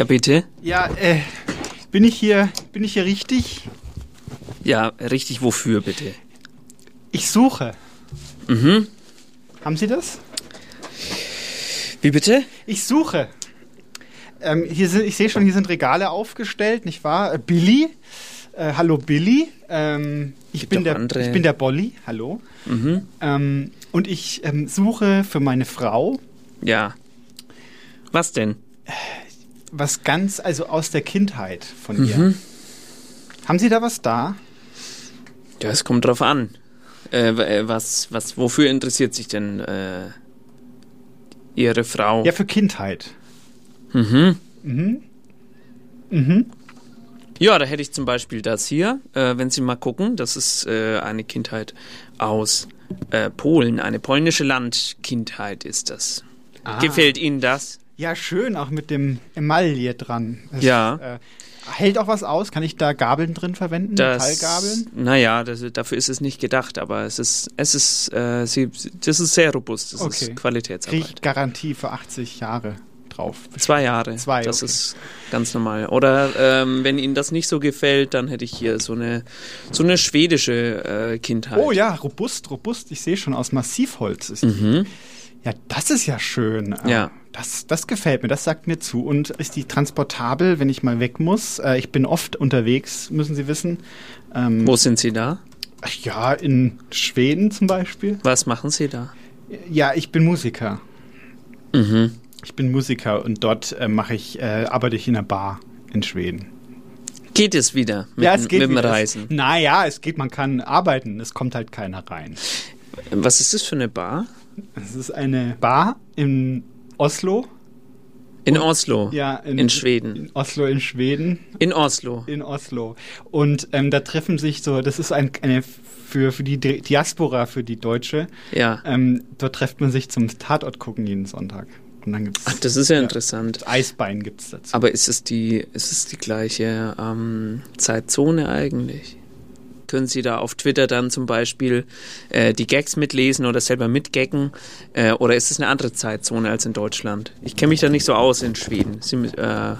Ja, bitte. Ja, äh, bin ich hier, bin ich hier richtig? Ja, richtig wofür, bitte? Ich suche. Mhm. Haben Sie das? Wie bitte? Ich suche. Ähm, hier sind, ich sehe schon, hier sind Regale aufgestellt, nicht wahr? Äh, Billy. Äh, hallo Billy. Ähm, ich, bin der, andere. ich bin der Bolly. Hallo. Mhm. Ähm, und ich ähm, suche für meine Frau Ja. Was denn? Was ganz, also aus der Kindheit von ihr. Mhm. Haben Sie da was da? Ja, es kommt drauf an. Äh, äh, was, was, wofür interessiert sich denn äh, Ihre Frau? Ja, für Kindheit. Mhm. Mhm. Mhm. Ja, da hätte ich zum Beispiel das hier, äh, wenn Sie mal gucken, das ist äh, eine Kindheit aus äh, Polen, eine polnische Landkindheit ist das. Ah. Gefällt Ihnen das? Ja, schön, auch mit dem Emaille dran. Das, Ja. Äh, hält auch was aus? Kann ich da Gabeln drin verwenden? Metallgabeln? Naja, das, dafür ist es nicht gedacht, aber es ist, es ist, äh, sie, das ist sehr robust, das Okay. ist Qualitätsarbeit. ich Garantie für 80 Jahre drauf. Zwei Jahre. Zwei, Das okay. ist ganz normal. Oder ähm, wenn Ihnen das nicht so gefällt, dann hätte ich hier so eine, so eine schwedische äh, Kindheit. Oh ja, robust, robust. Ich sehe schon, aus Massivholz ist. Mhm. Ja, das ist ja schön. Ja. Das, das gefällt mir, das sagt mir zu. Und ist die transportabel, wenn ich mal weg muss? Äh, ich bin oft unterwegs, müssen Sie wissen. Ähm, Wo sind Sie da? ach Ja, in Schweden zum Beispiel. Was machen Sie da? Ja, ich bin Musiker. Mhm. Ich bin Musiker und dort äh, mache ich, äh, arbeite ich in einer Bar in Schweden. Geht es wieder mit, ja, es geht mit dem wieder. Reisen? Es, naja, es geht, man kann arbeiten, es kommt halt keiner rein. Was ist das für eine Bar? Es ist eine Bar in Oslo. In Oslo. Ja, In Schweden. In Oslo in Schweden. In Oslo. In Oslo. Und ähm, da treffen sich so, das ist ein, eine für, für die Di- Diaspora, für die Deutsche. Ja. Ähm, dort trifft man sich zum Tatort gucken jeden Sonntag. Und dann gibt's Ach, das ist ja, interessant. Eisbein gibt's dazu. Aber ist es die, ist es die gleiche ähm, Zeitzone eigentlich? Können Sie da auf Twitter dann zum Beispiel äh, die Gags mitlesen oder selber mitgaggen? Äh, oder ist es eine andere Zeitzone als in Deutschland? Ich kenne mich da nicht so aus in Schweden. Sie, äh,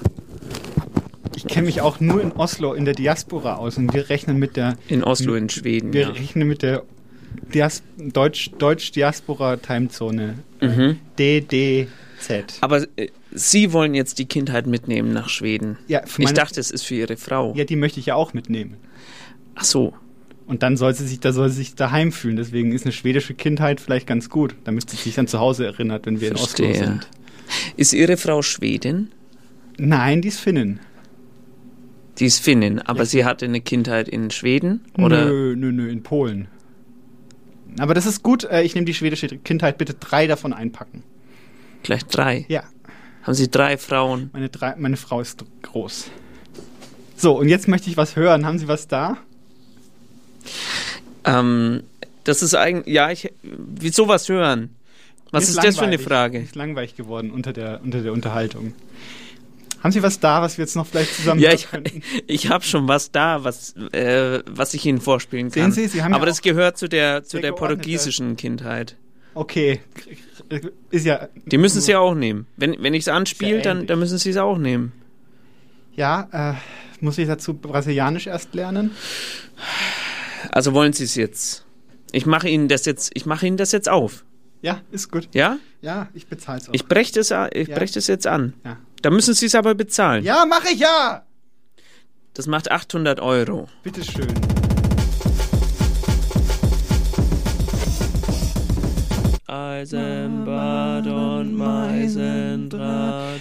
Ich kenne mich auch nur in Oslo in der Diaspora aus und wir rechnen mit der in Oslo in Schweden. wir Ja. rechnen mit der Dias Deutsch Deutsch Diaspora Timezone Mhm. DDZ. Aber äh, Sie wollen jetzt die Kindheit mitnehmen nach Schweden. Ja, für Ich dachte, es ist für Ihre Frau. Ja, die möchte ich ja auch mitnehmen. Ach so. Und dann soll sie sich, da soll sie sich daheim fühlen. Deswegen ist eine schwedische Kindheit vielleicht ganz gut, damit sie sich dann zu Hause erinnert, wenn wir in Oslo Verstehe. sind. Ist Ihre Frau Schwedin? Nein, die ist Finnin. Die ist Finnin, aber sie hatte eine Kindheit in Schweden? Oder? Nö, nö, nö, in Polen. Aber das ist gut. Äh, Ich nehme die schwedische Kindheit. Bitte drei davon einpacken. Gleich drei. Ja, Haben Sie drei Frauen? meine, drei, meine Frau ist groß. So, und jetzt möchte ich was hören. Haben Sie was da? Ähm, das ist eigentlich, ja, ich, wie sowas hören? Was Mir ist das für eine. Frage? Ist langweilig geworden unter der, unter der Unterhaltung. Haben Sie was da, was wir jetzt noch vielleicht zusammen Ja, ich, ich habe schon was da, was, äh, was ich Ihnen vorspielen Sehen kann. Sie, Sie haben ja Aber das auch gehört zu der, zu der portugiesischen Kindheit. Okay. Ist ja. Die müssen Sie auch nehmen. Wenn, wenn ich es anspiele, Ist ja dann, dann müssen Sie es auch nehmen. Ja, äh, muss ich dazu Brasilianisch erst lernen? Also wollen Sie es jetzt? Ich mache Ihnen das jetzt, ich mache Ihnen das jetzt auf. Ja, ist gut. Ja? Ja, ich bezahle es auch. Ich breche das, ich Ja. brech das jetzt an. ja. Da müssen Sie es aber bezahlen. ja, mache ich ja! Das macht 800 Euro. Bitteschön. Eisenbad und Meisendraht.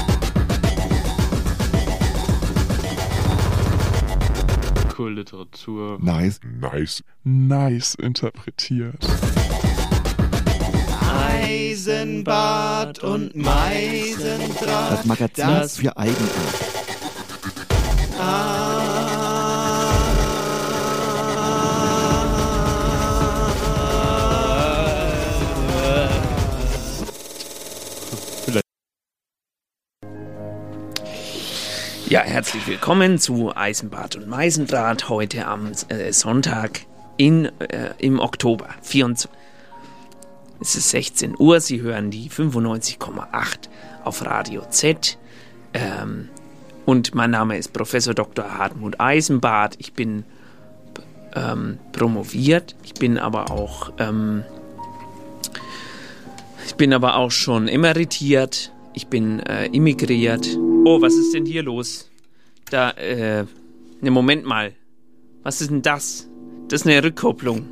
Cool Literatur. Nice, nice, nice interpretiert. Eisenbart und Meisendraht. Das Magazin Das- für Eigenart. Ja, herzlich willkommen zu Eisenbad und Meisendraht heute am äh, Sonntag in, äh, im Oktober. 24. Es ist 16 Uhr, Sie hören die 95,8 auf Radio Z. Ähm, und mein Name ist Professor Dr. Hartmut Eisenbart. Ich bin ähm, promoviert, ich bin aber auch ähm, ich bin aber auch schon emeritiert, ich bin äh, immigriert. Oh, was ist denn hier los? Da, äh, ne, Moment mal. Was ist denn das? Das ist eine Rückkopplung.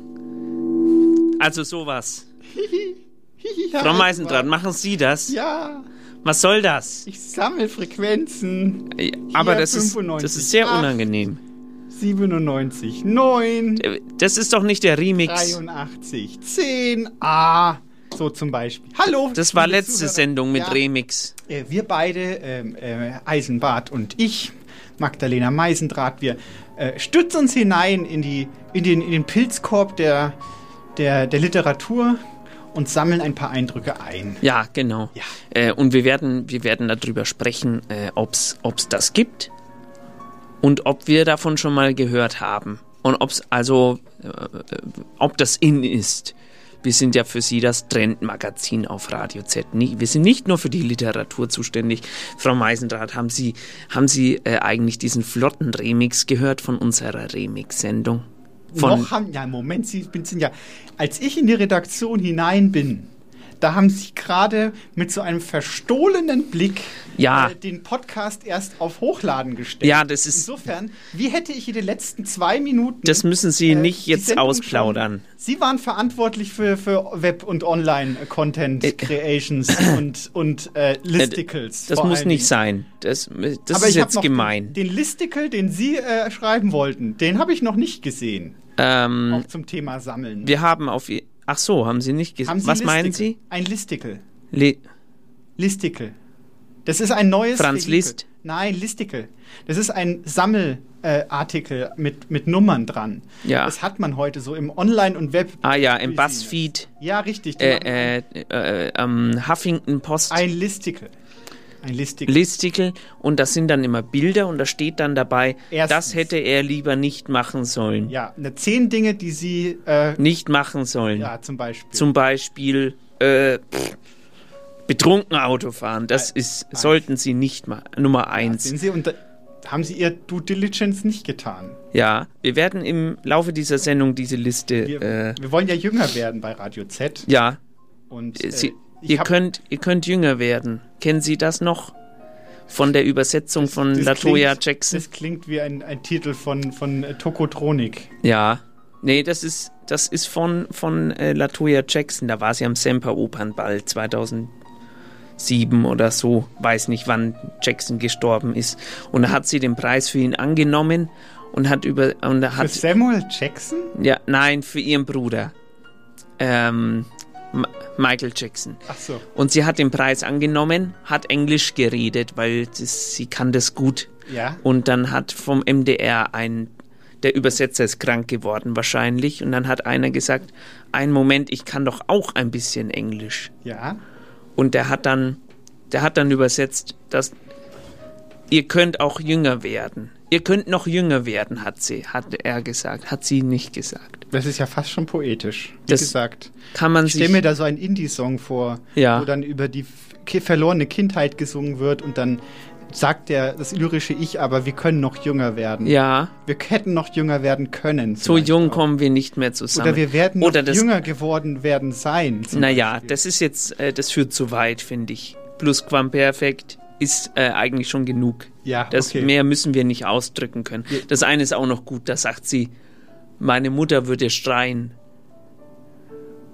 Also sowas. Frau Meisendraht, machen Sie das? Ja, Was soll das? ich sammle Frequenzen. Äh, Aber Hier das ist, 95, das ist sehr acht. unangenehm. 97, 9, Äh, Das ist doch nicht der Remix. 83, 10, A. So zum Beispiel. Hallo. Das war letzte Zuhörer. Sendung mit Ja, Remix. äh, Wir beide, ähm, äh, Eisenbart und ich, Magdalena Meisendraht, wir äh, stützen uns hinein in, die, in, den, in den Pilzkorb der, der, der Literatur und sammeln ein paar Eindrücke ein. Ja, genau. Ja. Äh, und wir werden, wir werden darüber sprechen, äh, ob es das gibt und ob wir davon schon mal gehört haben. Und ob es also, äh, äh, ob das in ist. Wir sind ja für Sie das Trendmagazin auf Radio Z. Wir sind nicht nur für die Literatur zuständig. Frau Meisendrath, haben Sie, haben Sie äh, eigentlich diesen flotten Remix gehört von unserer Remix-Sendung? Noch haben, ja, Moment, Sie sind ja, als ich in die Redaktion hinein bin, da haben Sie gerade mit so einem verstohlenen Blick Ja. äh, den Podcast erst auf Hochladen gestellt. Ja, das ist- Insofern, wie hätte ich in den letzten zwei Minuten. Das müssen Sie nicht die jetzt ausplaudern. schon- Sie waren verantwortlich für, für Web- und Online-Content Äh, Creations und, und äh, Listicles. das muss nicht sein. Das, das Aber ist jetzt gemein. Den, den Listicle, den Sie äh, schreiben wollten, den habe ich noch nicht gesehen. Ähm, Auch zum Thema Sammeln. Wir haben auf. Ach so, haben Sie nicht. Sie Was Listicle? meinen Sie? Ein Listicle. Le Listicle. Das ist ein neues. Franz Vehikel. Liszt? Nein, Listicle. Das ist ein Sammelartikel äh, mit, mit Nummern dran. Ja. Das hat man heute so im Online- und Web. ah ja, im. Buzzfeed, Ja, richtig. äh, äh, äh, ähm, Huffington Post Ein Listicle. Ein Listicle. Listicle und das sind dann immer Bilder und da steht dann dabei, Erstens. das hätte er lieber nicht machen sollen. ja, ne, zehn Dinge, die Sie. Äh, Nicht machen sollen. ja, zum Beispiel. Zum Beispiel äh, pff, betrunken Auto fahren. Das Äh, ist, sollten Sie nicht mal. Nummer eins. Sehen Sie, und da haben Sie Ihr Due Diligence nicht getan. Ja, wir werden im Laufe dieser Sendung diese Liste. Wir, äh, wir wollen ja jünger werden bei Radio Z. ja, Und Äh, äh, Sie, ich ihr, könnt, ihr könnt jünger werden. Kennen Sie das noch? Von der Übersetzung von das Latoya klingt- Jackson? Das klingt wie ein, ein Titel von, von äh, Tokotronik. Ja. Nee, das ist, das ist von, von äh, Latoya Jackson. Da war sie am Semper Opernball 2007 oder so. Weiß nicht, wann Jackson gestorben ist. Und da hat sie den Preis für ihn angenommen und hat über. Und da Für hat, Samuel Jackson? ja, nein, für ihren Bruder. Ähm, Ma- Michael Jackson. Ach so. Und sie hat den Preis angenommen, hat Englisch geredet, weil das, sie kann das gut. Ja. Und dann hat vom MDR ein, der Übersetzer ist krank geworden wahrscheinlich. Und dann hat einer gesagt, einen Moment, ich kann doch auch ein bisschen Englisch. Ja. Und der hat dann, der hat dann übersetzt, dass ihr könnt auch jünger werden. Ihr könnt noch jünger werden, hat sie, hat er gesagt, hat sie nicht gesagt. Das ist ja fast schon poetisch. Wie Das gesagt. Kann man Ich stelle mir da so einen Indie-Song vor, Ja. wo dann über die verlorene Kindheit gesungen wird und dann sagt der, das lyrische Ich aber, wir können noch jünger werden. ja, Wir hätten noch jünger werden können. so jung auch. kommen wir nicht mehr zusammen. Oder wir werden noch Oder jünger geworden werden sein. Naja, das ist jetzt, äh, das führt zu weit, finde ich. Plusquamperfekt ist äh, eigentlich schon genug. Ja, Das okay. mehr müssen wir nicht ausdrücken können. Das eine ist auch noch gut, da sagt sie, meine Mutter würde schreien,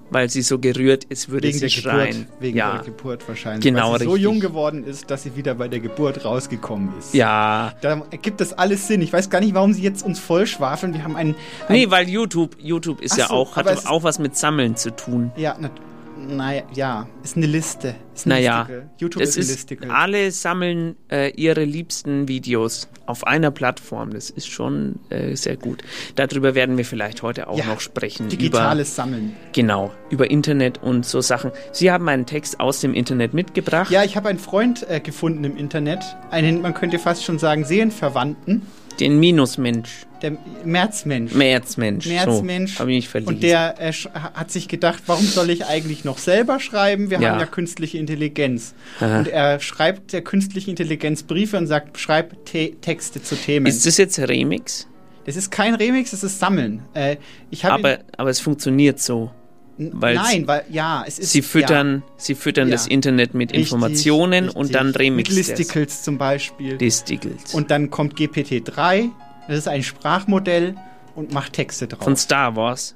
weil sie so gerührt ist, würde Wegen sie schreien. Geburt. Wegen ja. der Geburt wahrscheinlich. Genau, weil sie so richtig. jung geworden ist, dass sie wieder bei der Geburt rausgekommen ist. ja. Da ergibt das alles Sinn. Ich weiß gar nicht, warum sie jetzt uns vollschwafeln. Wir haben einen. Nee, ein, weil YouTube, YouTube ist Ach ja so, auch, hat auch was mit Sammeln zu tun. ja, na, naja, ja, ist eine Liste. Ist ein Naja, Listicle. YouTube das ist ein ist, Listicle. alle sammeln äh, ihre liebsten Videos auf einer Plattform. Das ist schon äh, sehr gut. Darüber werden wir vielleicht heute auch Ja, noch sprechen. Digitales Sammeln. Über, genau, über Internet und so Sachen. Sie haben einen Text aus dem Internet mitgebracht. Ja, ich habe einen Freund äh, gefunden im Internet. Einen, man könnte fast schon sagen, Seelenverwandten. Den Minusmensch. Der Märzmensch. Märzmensch. Märzmensch. So, habe ich verliebt. Und der äh, hat sich gedacht, warum soll ich eigentlich noch selber schreiben? Wir Ja. haben ja künstliche Intelligenz. Aha. Und er schreibt der künstlichen Intelligenz Briefe und sagt, schreib Te Texte zu Themen. ist das jetzt Remix? das ist kein Remix, das ist Sammeln. Äh, ich Aber, aber es funktioniert so. Weil nein, weil ja, es ist Sie füttern, sie füttern Ja. das Internet mit ja, richtig, Informationen richtig. und dann mit remixen Listicles zum Beispiel. Listicles. Und dann kommt GPT-3, das ist ein Sprachmodell und macht Texte drauf. Von Star Wars.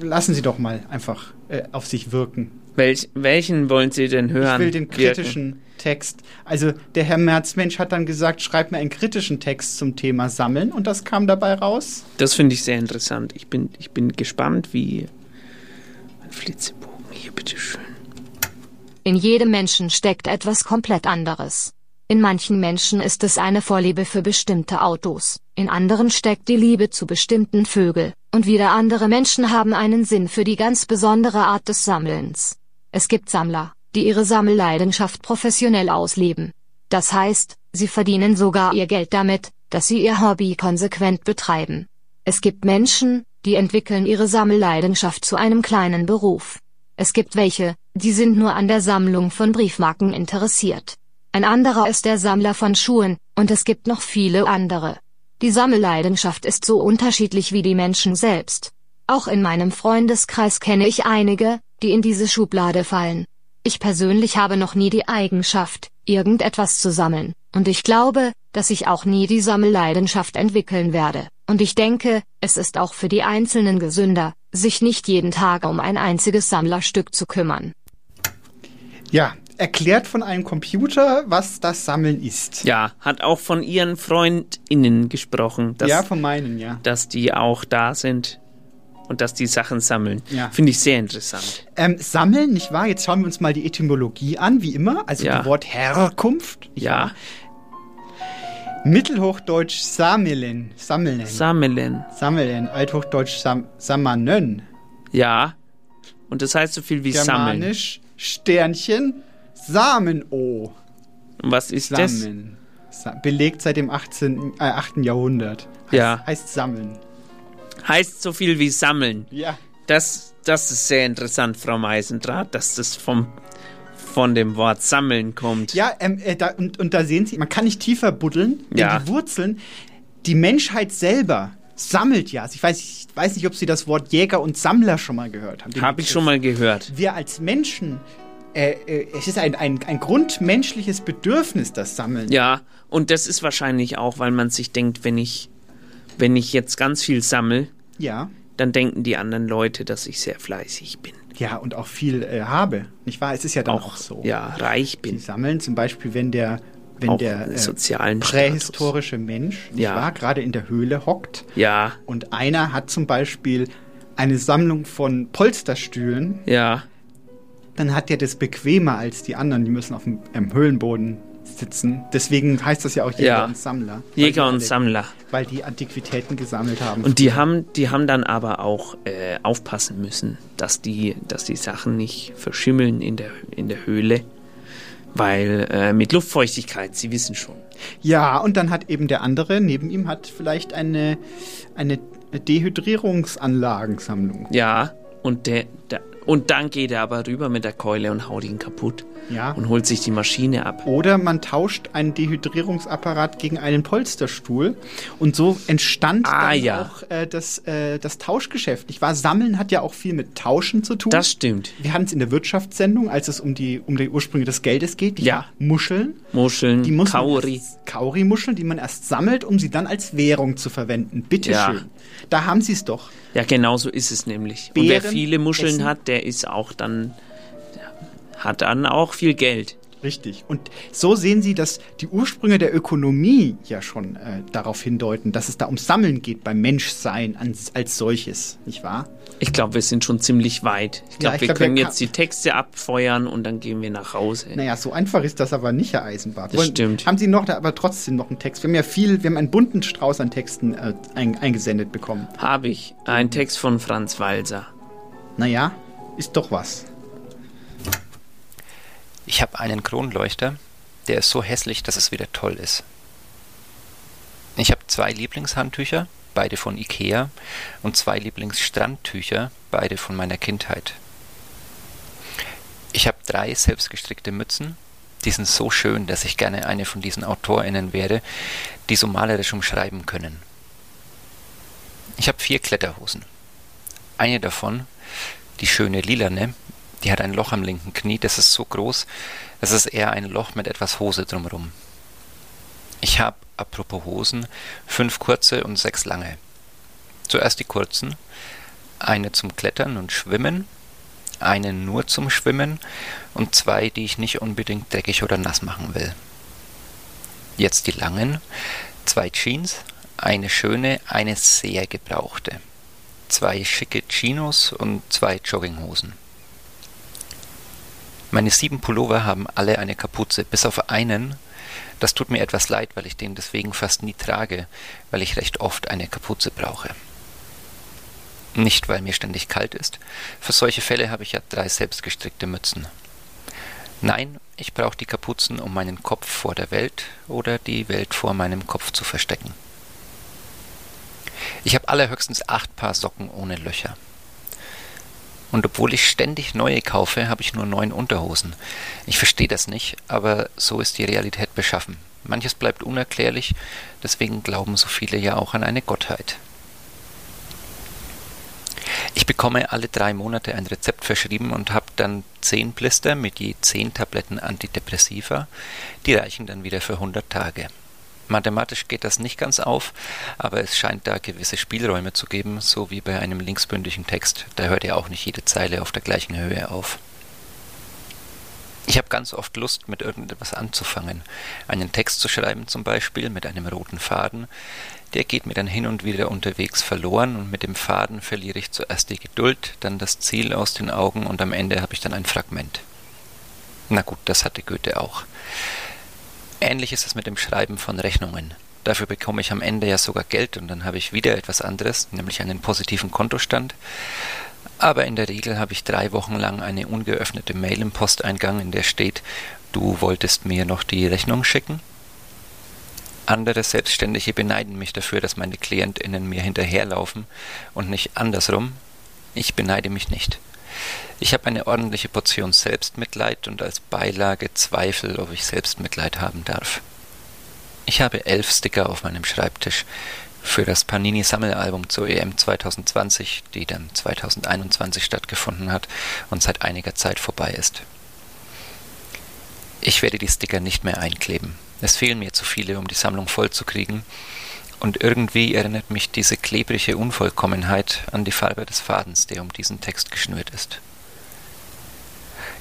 Lassen Sie doch mal einfach äh, auf sich wirken. Welch, welchen wollen Sie denn hören? Ich will den wirken? kritischen Text. Also der Herr Merzmensch hat dann gesagt, schreib mir einen kritischen Text zum Thema Sammeln und das kam dabei raus. Das finde ich sehr interessant. Ich bin, ich bin gespannt, wie. Ein Flitzebogen hier, bitteschön. In jedem Menschen steckt etwas komplett anderes. In manchen Menschen ist es eine Vorliebe für bestimmte Autos, in anderen steckt die Liebe zu bestimmten Vögel, und wieder andere Menschen haben einen Sinn für die ganz besondere Art des Sammelns. Es gibt Sammler, die ihre Sammelleidenschaft professionell ausleben. Das heißt, sie verdienen sogar ihr Geld damit, dass sie ihr Hobby konsequent betreiben. Es gibt Menschen, die entwickeln ihre Sammelleidenschaft zu einem kleinen Beruf. Es gibt welche, die sind nur an der Sammlung von Briefmarken interessiert. Ein anderer ist der Sammler von Schuhen, und es gibt noch viele andere. Die Sammelleidenschaft ist so unterschiedlich wie die Menschen selbst. Auch in meinem Freundeskreis kenne ich einige, die in diese Schublade fallen. Ich persönlich habe noch nie die Eigenschaft, irgendetwas zu sammeln, und ich glaube, dass ich auch nie die Sammelleidenschaft entwickeln werde, und ich denke, es ist auch für die Einzelnen gesünder, sich nicht jeden Tag um ein einziges Sammlerstück zu kümmern. Ja, erklärt von einem Computer, was das Sammeln ist. Ja, hat auch von Ihren FreundInnen gesprochen, dass, ja, von meinen, ja. dass die auch da sind und dass die Sachen sammeln. Ja. Finde ich sehr interessant. Ähm, sammeln, nicht wahr? Jetzt schauen wir uns mal die Etymologie an, wie immer. Also Ja. das Wort Herkunft. Ja, wahr? Mittelhochdeutsch sammeln. Sammeln. sammeln. sammeln. Althochdeutsch sam samanen. Ja. Und das heißt so viel wie sammeln. Germanisch Sternchen Sameno. Was ist das? Sammeln. Sa belegt seit dem 18, äh, 8. Jahrhundert. Heißt, Ja. Heißt sammeln. Heißt so viel wie sammeln. Ja. Das, das ist sehr interessant, Frau Meisendraht, dass das vom, von dem Wort sammeln kommt. Ja, ähm, äh, da, und, und da sehen Sie, man kann nicht tiefer buddeln, denn Ja. die Wurzeln, die Menschheit selber sammelt ja. Ich weiß, ich weiß nicht, ob Sie das Wort Jäger und Sammler schon mal gehört haben. Habe ich schon mal gehört. Wir als Menschen, äh, äh, es ist ein, ein, ein grundmenschliches Bedürfnis, das Sammeln. Ja, und das ist wahrscheinlich auch, weil man sich denkt, wenn ich, wenn ich jetzt ganz viel sammle, Ja. dann denken die anderen Leute, dass ich sehr fleißig bin. Ja, und auch viel äh, habe. Nicht wahr? Es ist ja dann auch, so. Ja, reich Sie bin. sammeln zum Beispiel, wenn der, wenn Auch der äh, prähistorische Mensch, nicht Ja. wahr, gerade in der Höhle hockt Ja, und einer hat zum Beispiel eine Sammlung von Polsterstühlen, ja, dann hat der das bequemer als die anderen. Die müssen auf dem Höhlenboden sitzen. Deswegen heißt das ja auch Jäger Ja. und Sammler. Jäger und Sammler. Weil die Antiquitäten gesammelt haben. Und die haben, die haben dann aber auch äh, aufpassen müssen, dass die, dass die Sachen nicht verschimmeln in der, in der Höhle. Weil äh, mit Luftfeuchtigkeit, Sie wissen schon. Ja, und dann hat eben der andere neben ihm hat vielleicht eine, eine Dehydrierungsanlagensammlung. Ja, und, der, der, und dann geht er aber rüber mit der Keule und haut ihn kaputt. Ja. Und holt sich die Maschine ab. Oder man tauscht einen Dehydrierungsapparat gegen einen Polsterstuhl. Und so entstand Ah, dann ja. auch äh, das, äh, das Tauschgeschäft. Ich war Sammeln hat ja auch viel mit Tauschen zu tun. Das stimmt. Wir hatten es in der Wirtschaftssendung, als es um die, um die Ursprünge des Geldes geht. Die Ja. Muscheln. Muscheln, Die muss Kauri. Kauri-Muscheln, die man erst sammelt, um sie dann als Währung zu verwenden. Bitte Ja. schön. Da haben sie es doch. Ja, genau so ist es nämlich. und wer Beeren viele Muscheln essen. hat, der ist auch dann, der hat dann auch viel Geld. Richtig. Und so sehen Sie, dass die Ursprünge der Ökonomie ja schon äh, darauf hindeuten, dass es da ums Sammeln geht beim Menschsein als, als solches, nicht wahr? Ich glaube, wir sind schon ziemlich weit. Ich Ja, glaube, ich wir glaub, können jetzt die Texte abfeuern und dann gehen wir nach Hause. Naja, so einfach ist das aber nicht, Herr Eisenbart. Das stimmt. Haben Sie noch, da aber trotzdem noch einen Text? Wir haben ja viel, wir haben einen bunten Strauß an Texten äh, ein, eingesendet bekommen. Habe ich. Ein Text von Franz Walser. Naja, ist doch was. Ich habe einen Kronleuchter, der ist so hässlich, dass es wieder toll ist. Ich habe zwei Lieblingshandtücher, beide von Ikea, und zwei Lieblingsstrandtücher, beide von meiner Kindheit. Ich habe drei selbstgestrickte Mützen, die sind so schön, dass ich gerne eine von diesen AutorInnen wäre, die so malerisch umschreiben können. Ich habe vier Kletterhosen. Eine davon, die schöne lilane, die hat ein Loch am linken Knie, das ist so groß, das ist eher ein Loch mit etwas Hose drumherum. Ich habe, apropos Hosen, fünf kurze und sechs lange. Zuerst die kurzen, eine zum Klettern und Schwimmen, eine nur zum Schwimmen und zwei, die ich nicht unbedingt dreckig oder nass machen will. Jetzt die langen, zwei Jeans, eine schöne, eine sehr gebrauchte, zwei schicke Chinos und zwei Jogginghosen. Meine sieben Pullover haben alle eine Kapuze, bis auf einen. Das tut mir etwas leid, weil ich den deswegen fast nie trage, weil ich recht oft eine Kapuze brauche. Nicht, weil mir ständig kalt ist. Für solche Fälle habe ich ja drei selbstgestrickte Mützen. Nein, ich brauche die Kapuzen, um meinen Kopf vor der Welt oder die Welt vor meinem Kopf zu verstecken. Ich habe allerhöchstens acht Paar Socken ohne Löcher. Und obwohl ich ständig neue kaufe, habe ich nur neun Unterhosen. Ich verstehe das nicht, aber so ist die Realität beschaffen. Manches bleibt unerklärlich, deswegen glauben so viele ja auch an eine Gottheit. Ich bekomme alle drei Monate ein Rezept verschrieben und habe dann zehn Blister mit je zehn Tabletten Antidepressiva. Die reichen dann wieder für 100 Tage. Mathematisch geht das nicht ganz auf, aber es scheint da gewisse Spielräume zu geben, so wie bei einem linksbündigen Text. Da hört ja auch nicht jede Zeile auf der gleichen Höhe auf. Ich habe ganz oft Lust, mit irgendetwas anzufangen. Einen Text zu schreiben zum Beispiel mit einem roten Faden. Der geht mir dann hin und wieder unterwegs verloren und mit dem Faden verliere ich zuerst die Geduld, dann das Ziel aus den Augen und am Ende habe ich dann ein Fragment. Na gut, das hatte Goethe auch. Ähnlich ist es mit dem Schreiben von Rechnungen. Dafür bekomme ich am Ende ja sogar Geld und dann habe ich wieder etwas anderes, nämlich einen positiven Kontostand. Aber in der Regel habe ich drei Wochen lang eine ungeöffnete Mail im Posteingang, in der steht, du wolltest mir noch die Rechnung schicken. Andere Selbstständige beneiden mich dafür, dass meine KlientInnen mir hinterherlaufen und nicht andersrum. Ich beneide mich nicht. Ich habe eine ordentliche Portion Selbstmitleid und als Beilage Zweifel, ob ich Selbstmitleid haben darf. Ich habe elf Sticker auf meinem Schreibtisch für das Panini-Sammelalbum zur EM 2020, die dann 2021 stattgefunden hat und seit einiger Zeit vorbei ist. Ich werde die Sticker nicht mehr einkleben. Es fehlen mir zu viele, um die Sammlung voll zu kriegen. Und irgendwie erinnert mich diese klebrige Unvollkommenheit an die Farbe des Fadens, der um diesen Text geschnürt ist.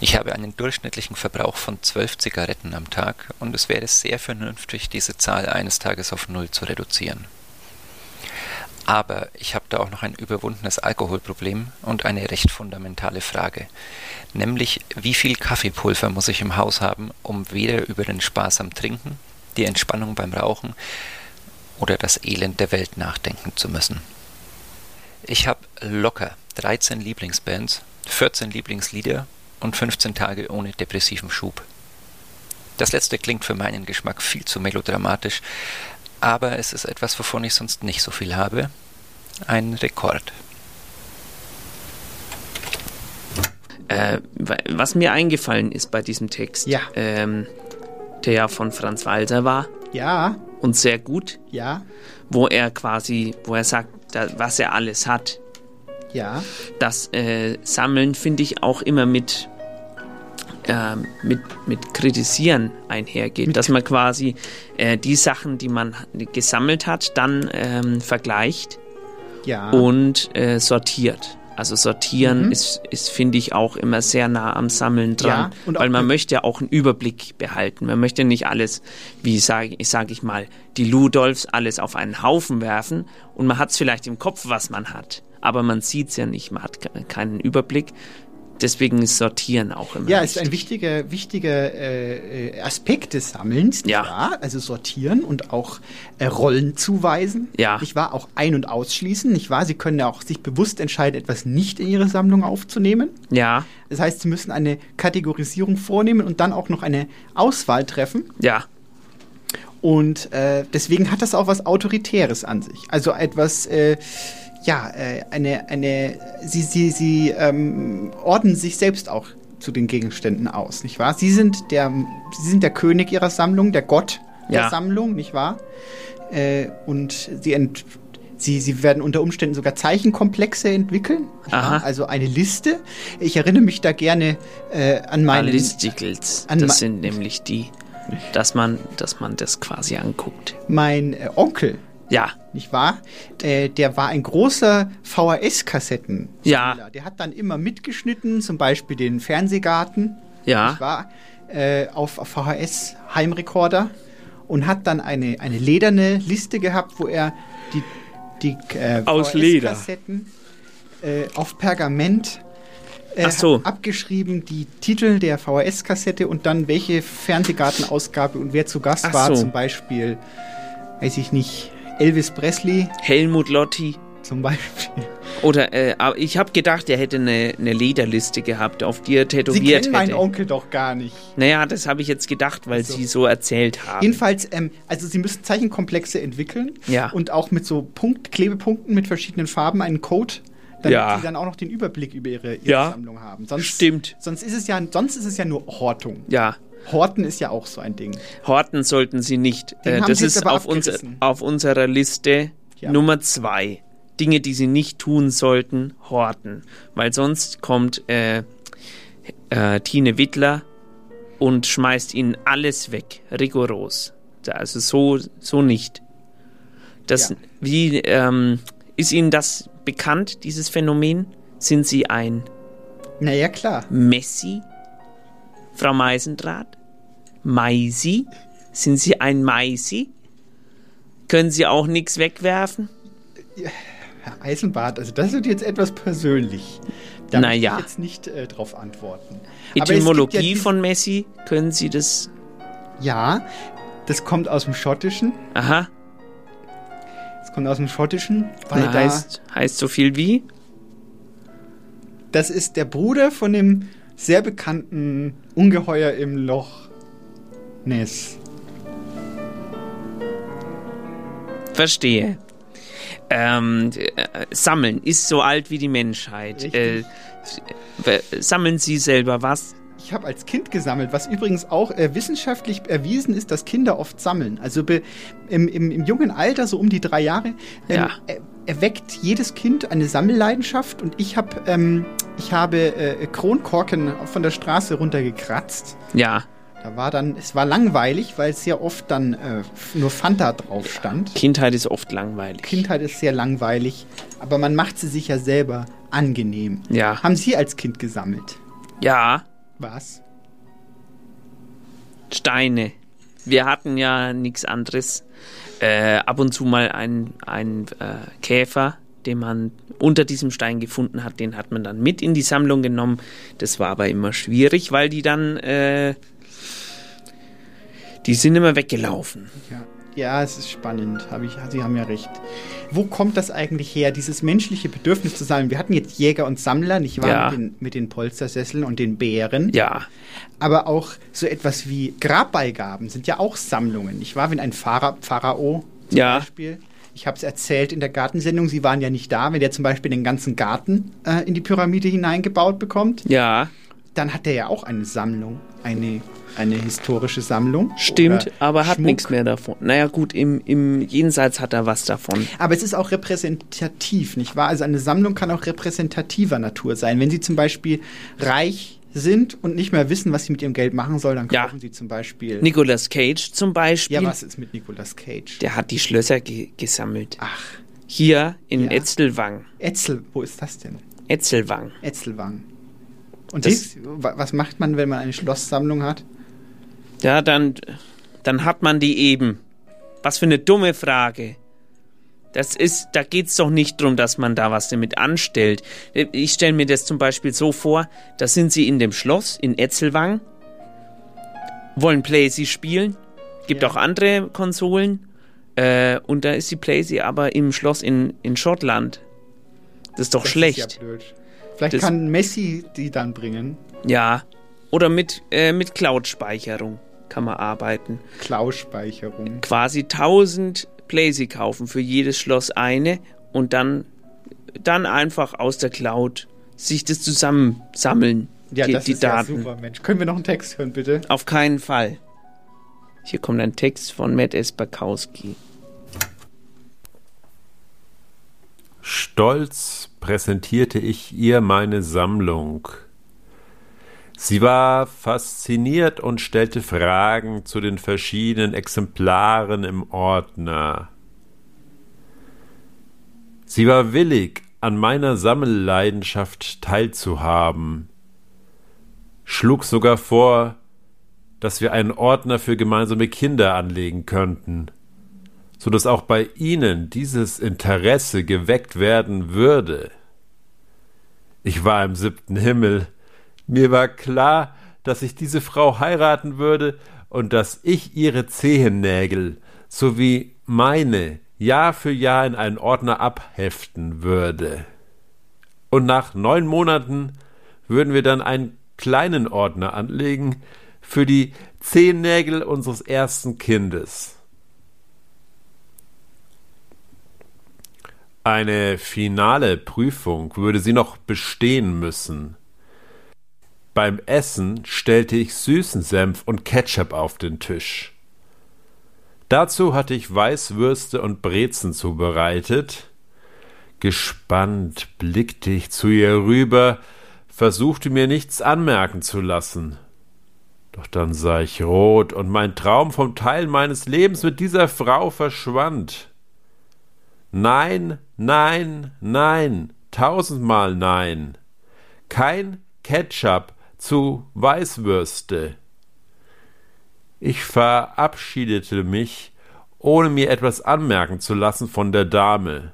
Ich habe einen durchschnittlichen Verbrauch von zwölf Zigaretten am Tag und es wäre sehr vernünftig, diese Zahl eines Tages auf null zu reduzieren. Aber ich habe da auch noch ein überwundenes Alkoholproblem und eine recht fundamentale Frage, nämlich wie viel Kaffeepulver muss ich im Haus haben, um weder über den Spaß am Trinken, die Entspannung beim Rauchen oder das Elend der Welt nachdenken zu müssen. Ich habe locker 13 Lieblingsbands, 14 Lieblingslieder und 15 Tage ohne depressiven Schub. Das letzte klingt für meinen Geschmack viel zu melodramatisch, aber es ist etwas, wovon ich sonst nicht so viel habe. Ein Rekord. Äh, was mir eingefallen ist bei diesem Text, Ja. ähm, der ja von Franz Walser war Ja, und sehr gut, ja, wo er quasi, wo er sagt, was er alles hat. Ja. Das äh, Sammeln finde ich auch immer mit, ähm, mit, mit Kritisieren einhergeht, Mit- dass man quasi äh, die Sachen, die man gesammelt hat, dann ähm, vergleicht Ja. und äh, sortiert. Also sortieren Mhm. ist, ist finde ich, auch immer sehr nah am Sammeln dran, Ja, weil man möchte ja auch einen Überblick behalten. Man möchte nicht alles, wie sage ich, sag ich mal, die Ludolfs alles auf einen Haufen werfen und man hat es vielleicht im Kopf, was man hat, aber man sieht es ja nicht, man hat ke- keinen Überblick. Deswegen ist Sortieren auch immer Ja, ist ein wichtig. wichtiger, wichtiger äh, äh, Aspekt des Sammelns, Ja. wahr? Also sortieren und auch äh, Rollen zuweisen. Ja. Nicht wahr? Auch ein- und ausschließen, nicht wahr? Sie können ja auch sich bewusst entscheiden, etwas nicht in ihre Sammlung aufzunehmen. Ja, Das heißt, sie müssen eine Kategorisierung vornehmen und dann auch noch eine Auswahl treffen. ja, Und äh, deswegen hat das auch was Autoritäres an sich. Also etwas, äh, ja, äh, eine, eine, sie, sie, sie ähm, ordnen sich selbst auch zu den Gegenständen aus, nicht wahr? Sie sind der, sie sind der König ihrer Sammlung, der Gott der Ja. Sammlung, nicht wahr? Äh, und sie, ent, sie, sie werden unter Umständen sogar Zeichenkomplexe entwickeln. Also eine Liste. Ich erinnere mich da gerne äh, an meinen Listicles, an das sind nämlich die, dass man, dass man das quasi anguckt. mein äh, Onkel. Ja, nicht wahr? Äh, der war ein großer VHS-Kassetten. Ja. Der hat dann immer mitgeschnitten, zum Beispiel den Fernsehgarten, ja, nicht wahr? Äh, auf auf VHS-Heimrekorder und hat dann eine, eine lederne Liste gehabt, wo er die, die äh. VHS-Kassetten äh, auf Pergament äh, so. abgeschrieben, die Titel der VHS-Kassette und dann welche Fernsehgartenausgabe und wer zu Gast Ach war, so. zum Beispiel, weiß ich nicht, Elvis Presley Helmut Lotti. zum Beispiel. Oder, äh, aber ich habe gedacht, er hätte eine, eine Lederliste gehabt, auf die er Sie tätowiert kennen meinen hätte. Onkel doch gar nicht. Naja, das habe ich jetzt gedacht, weil Sie so erzählt haben. Jedenfalls, ähm, also Sie müssen Zeichenkomplexe entwickeln Ja. und auch mit so Punkt Klebepunkten mit verschiedenen Farben einen Code, damit Ja. Sie dann auch noch den Überblick über Ihre, Ihre Ja. Sammlung haben. Sonst, Stimmt. Sonst ist es ja, sonst ist es ja nur Hortung. Ja, Horten ist ja auch so ein Ding. horten sollten Sie nicht. Den Äh, das ist auf, unser, auf unserer Liste Ja. Nummer zwei. Dinge, die Sie nicht tun sollten, horten. Weil sonst kommt äh, äh, Tine Wittler und schmeißt Ihnen alles weg. Rigoros. Also so, so nicht. Das, Ja. Wie ähm, ist Ihnen das bekannt, dieses Phänomen? Sind Sie ein Naja, klar. Messi? Frau Meisendraht? Meisi? Sind Sie ein Meisi? Können Sie auch nichts wegwerfen? Herr Eisenbart, also das wird jetzt etwas persönlich. Da Na möchte ja. ich jetzt nicht äh, drauf antworten. Ja Etymologie dies- von Messi? Können Sie das? Ja, das kommt aus dem Schottischen. Aha. Das kommt aus dem Schottischen, weil Na, da heißt, heißt so viel wie? Das ist der Bruder von dem sehr bekannten Ungeheuer im Loch Ness. Verstehe. Ähm, äh, sammeln ist so alt wie die Menschheit. Äh, sammeln Sie selber was? Ich habe als Kind gesammelt, was übrigens auch äh, wissenschaftlich erwiesen ist, dass Kinder oft sammeln. Also im, im, im jungen Alter, so um die drei Jahre, ähm, Ja. Er, erweckt jedes Kind eine Sammelleidenschaft und ich, hab, ähm, ich habe äh, Kronkorken von der Straße runtergekratzt. Ja. Da war dann, es war langweilig, weil sehr oft dann äh, nur Fanta drauf stand. Kindheit ist oft langweilig. Kindheit ist sehr langweilig, aber man macht sie sich ja selber angenehm. Ja. Haben Sie als Kind gesammelt? Ja. Was? Steine. Wir hatten ja nichts anderes. Äh, ab und zu mal ein, ein äh, Käfer, den man unter diesem Stein gefunden hat, den hat man dann mit in die Sammlung genommen. Das war aber immer schwierig, weil die dann, äh, die sind immer weggelaufen. Ja. Ja, es ist spannend. Hab ich, Sie haben ja recht. Wo kommt das eigentlich her, dieses menschliche Bedürfnis zu sammeln? Wir hatten jetzt Jäger und Sammler, nicht wahr? Ja. Mit, den, mit den Polstersesseln und den Bären. Ja, Aber auch so etwas wie Grabbeigaben sind ja auch Sammlungen, nicht wahr? Wenn ein Phara Pharao zum Ja. Beispiel, ich habe es erzählt in der Gartensendung, Sie waren ja nicht da, wenn der zum Beispiel den ganzen Garten äh, in die Pyramide hineingebaut bekommt, ja, dann hat er ja auch eine Sammlung, eine, eine historische Sammlung. stimmt, aber hat nichts mehr davon. Naja, gut, im, im Jenseits hat er was davon. Aber es ist auch repräsentativ, nicht wahr? Also eine Sammlung kann auch repräsentativer Natur sein. Wenn Sie zum Beispiel reich sind und nicht mehr wissen, was Sie mit Ihrem Geld machen sollen, dann Ja. kaufen Sie zum Beispiel. Nicolas Cage zum Beispiel, ja, was ist mit Nicolas Cage? der hat die Schlösser ge gesammelt. Ach, Hier in Ja. Etzelwang. Etzel, wo ist das denn? Etzelwang. Etzelwang. Und Das- dies, wa- was macht man, wenn man eine Schlosssammlung hat? Ja, dann, dann hat man die eben. Was für eine dumme Frage. Das ist, da geht's doch nicht drum, dass man da was damit anstellt. Ich stelle mir das zum Beispiel so vor, da sind sie in dem Schloss in Etzelwang, wollen Playsee spielen, gibt Ja. auch andere Konsolen, äh, und da ist die Playsee aber im Schloss in, in Schottland. Das ist doch Das schlecht. Ist ja blöd. Vielleicht kann Messi die dann bringen. ja. Oder mit, äh, mit Cloud-Speicherung kann man arbeiten. Klauspeicherung. quasi 1000 Playsee kaufen, für jedes Schloss eine und dann, dann einfach aus der Cloud sich das zusammensammeln, Ja, die, das die ist ja Daten. super, Mensch. Können wir noch einen Text hören, bitte? Auf keinen Fall. Hier kommt ein Text von Matt Esperkowski. Stolz präsentierte ich ihr meine Sammlung. Sie war fasziniert und stellte Fragen zu den verschiedenen Exemplaren im Ordner. Sie war willig, an meiner Sammelleidenschaft teilzuhaben, schlug sogar vor, dass wir einen Ordner für gemeinsame Kinder anlegen könnten so dass auch bei Ihnen dieses Interesse geweckt werden würde. Ich war im siebten Himmel. Mir war klar, dass ich diese Frau heiraten würde und dass ich ihre Zehennägel sowie meine Jahr für Jahr in einen Ordner abheften würde. Und nach neun Monaten würden wir dann einen kleinen Ordner anlegen für die Zehennägel unseres ersten Kindes. Eine finale Prüfung würde sie noch bestehen müssen. Beim Essen stellte ich süßen Senf und Ketchup auf den Tisch. Dazu hatte ich Weißwürste und Brezen zubereitet. Gespannt blickte ich zu ihr rüber, versuchte mir nichts anmerken zu lassen. Doch dann sah ich rot und mein Traum vom Teil meines Lebens mit dieser Frau verschwand. Nein, nein, nein, tausendmal nein. Kein Ketchup zu Weißwürste. Ich verabschiedete mich, ohne mir etwas anmerken zu lassen von der Dame.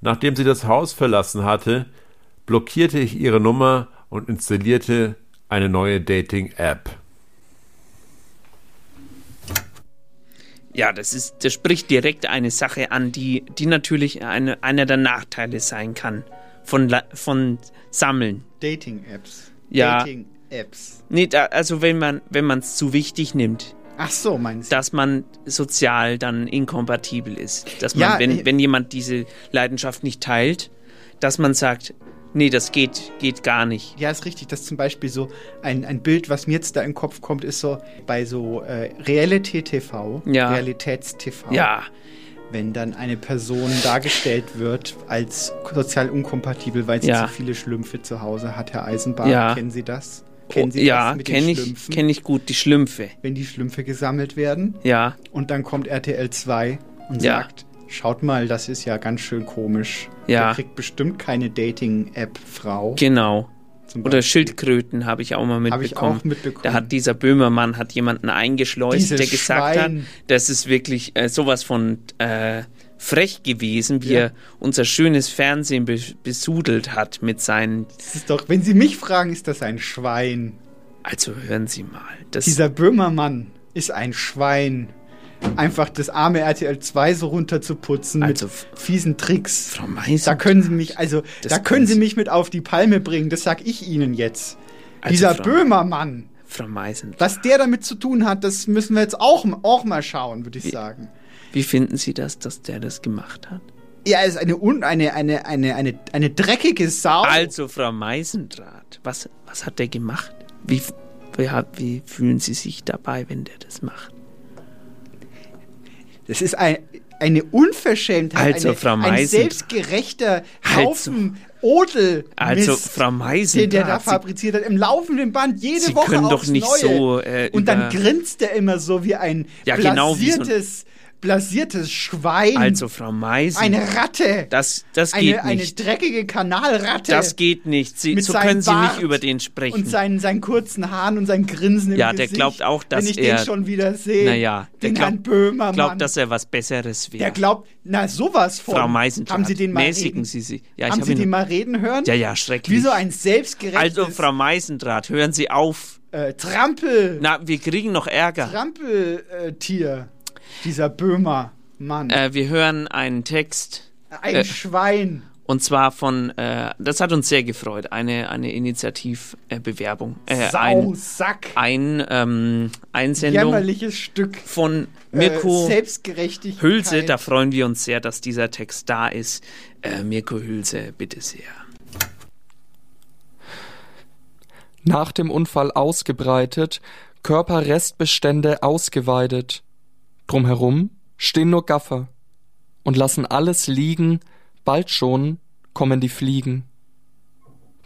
Nachdem sie das Haus verlassen hatte, blockierte ich ihre Nummer und installierte eine neue Dating-App. Ja, das ist, das spricht direkt eine Sache an, die, die natürlich eine, einer der Nachteile sein kann von, von Sammeln. Dating-Apps. Ja. Dating-Apps. Nee, da, also wenn man wenn man es zu wichtig nimmt, Ach so, meinst du? dass man sozial dann inkompatibel ist. Dass man, Ja, wenn, äh, wenn jemand diese Leidenschaft nicht teilt, dass man sagt, nee, das geht, geht gar nicht. Ja, ist richtig. Das ist zum Beispiel so ein, ein Bild, was mir jetzt da in den Kopf kommt, ist so bei so äh, Reality-TV, Ja. Realitäts-TV. Ja, Wenn dann eine Person dargestellt wird als sozial unkompatibel, weil sie Ja. zu viele Schlümpfe zu Hause hat, Herr Eisenbahn. Ja. Kennen Sie das? Kennen Sie oh, ja, das mit den kenne ich, kenn ich gut, die Schlümpfe. Wenn die Schlümpfe gesammelt werden Ja, und dann kommt RTL 2 und Ja. sagt, schaut mal, das ist ja ganz schön komisch. Ja. Der kriegt bestimmt keine Dating-App-Frau. genau. Oder. Schildkröten habe ich auch mal mitbekommen. auch mitbekommen. Da hat dieser Böhmermann hat jemanden eingeschleust, Dieses der gesagt Schwein. hat, das ist wirklich äh, sowas von äh, frech gewesen, wie Ja. er unser schönes Fernsehen be besudelt hat mit seinen. Das ist doch, wenn Sie mich fragen, ist das ein Schwein. Also hören Sie mal, Dieser Böhmermann ist ein Schwein. Einfach das arme RTL 2 so runterzuputzen Also, mit fiesen Tricks. Frau Meiser. Da können Sie mich, also, da können Sie mich mit auf die Palme bringen, das sag ich Ihnen jetzt. Also, Dieser Frau- Böhmermann, Frau Meisen. was der damit zu tun hat, das müssen wir jetzt auch, auch mal schauen, würde ich sagen. Wie finden Sie das, dass der das gemacht hat? Ja, er ist eine, un, eine, eine, eine, eine, eine dreckige Sau. Also, Frau Meisendraht, was, was hat der gemacht? Wie, wie, wie fühlen Sie sich dabei, wenn der das macht? Das ist ein, eine Unverschämtheit, Also, eine, Frau ein Meisen- selbstgerechter Also- Haufen Odel. Also, Frau Meisendraht, den der da fabriziert hat, im laufenden Band, jede Sie Woche können doch nicht Neue. so, äh, Und dann grinst er immer so wie ein Ja, genau wie so ein- blasiertes, Schwein. Also, Frau Meisen. eine Ratte. Das, das geht eine, eine nicht. dreckige Kanalratte. Das geht nicht. Sie, so können Sie Bart nicht über den sprechen. Und seinen, seinen kurzen Haaren und sein Grinsen im Ja, der Gesicht. glaubt auch, dass Wenn ich er- den schon wieder sehe. naja, der den Herrn glaubt, Böhmermann. glaubt, dass er was Besseres wäre. der glaubt, na sowas von. Frau Meisendrath, Haben Sie den mal mäßigen reden? Sie sie. Ja, haben hab Sie den mal reden hören? Ja, ja, schrecklich. Wie so ein selbstgerechtes Also, Frau Meisendrath, hören Sie auf. äh, Trampel, Na, wir kriegen noch Ärger. Trampeltier. Dieser Böhmermann. Äh, wir hören einen Text. ein äh, Schwein. Und zwar von, äh, das hat uns sehr gefreut, eine, eine Initiativbewerbung. Äh, Sau, ein, Sack. ein ähm, Einsendung Jämmerliches Stück. von Mirko äh, Selbstgerechtigkeit. Hülse. Da freuen wir uns sehr, dass dieser Text da ist. Äh, Mirko Hülse, bitte sehr. nach dem Unfall ausgebreitet, Körperrestbestände ausgeweidet. Drumherum stehen nur Gaffer und lassen alles liegen, bald schon kommen die Fliegen.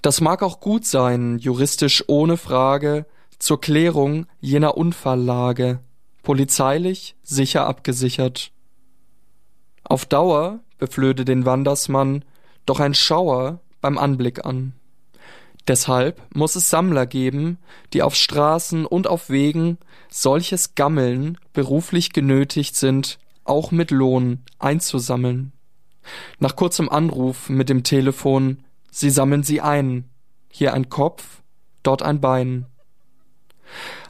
Das mag auch gut sein, juristisch ohne Frage, zur Klärung jener Unfalllage, polizeilich sicher abgesichert. Auf Dauer beflöde den Wandersmann doch ein Schauer beim Anblick an. Deshalb muss es Sammler geben, die auf Straßen und auf Wegen solches Gammeln beruflich genötigt sind, auch mit Lohn einzusammeln. Nach kurzem Anruf mit dem Telefon, sie sammeln sie ein, hier ein Kopf, dort ein Bein.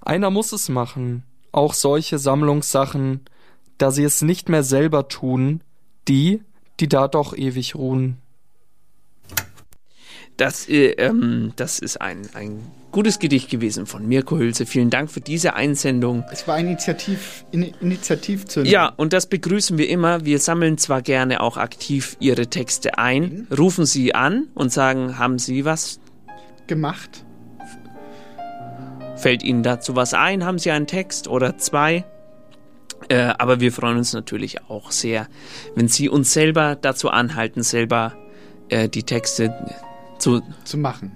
Einer muss es machen, auch solche Sammlungssachen, da sie es nicht mehr selber tun, die, die da doch ewig ruhen. Das, äh, ähm, das ist ein, ein gutes Gedicht gewesen von Mirko Hülse. Vielen Dank für diese Einsendung. Es war Initiativ, in, Initiativzündung. Ja, und das begrüßen wir immer. Wir sammeln zwar gerne auch aktiv Ihre Texte ein, rufen Sie an und sagen, haben Sie was? Gemacht. Fällt Ihnen dazu was ein? Haben Sie einen Text oder zwei? Äh, aber wir freuen uns natürlich auch sehr, wenn Sie uns selber dazu anhalten, selber äh, die Texte zu, zu machen,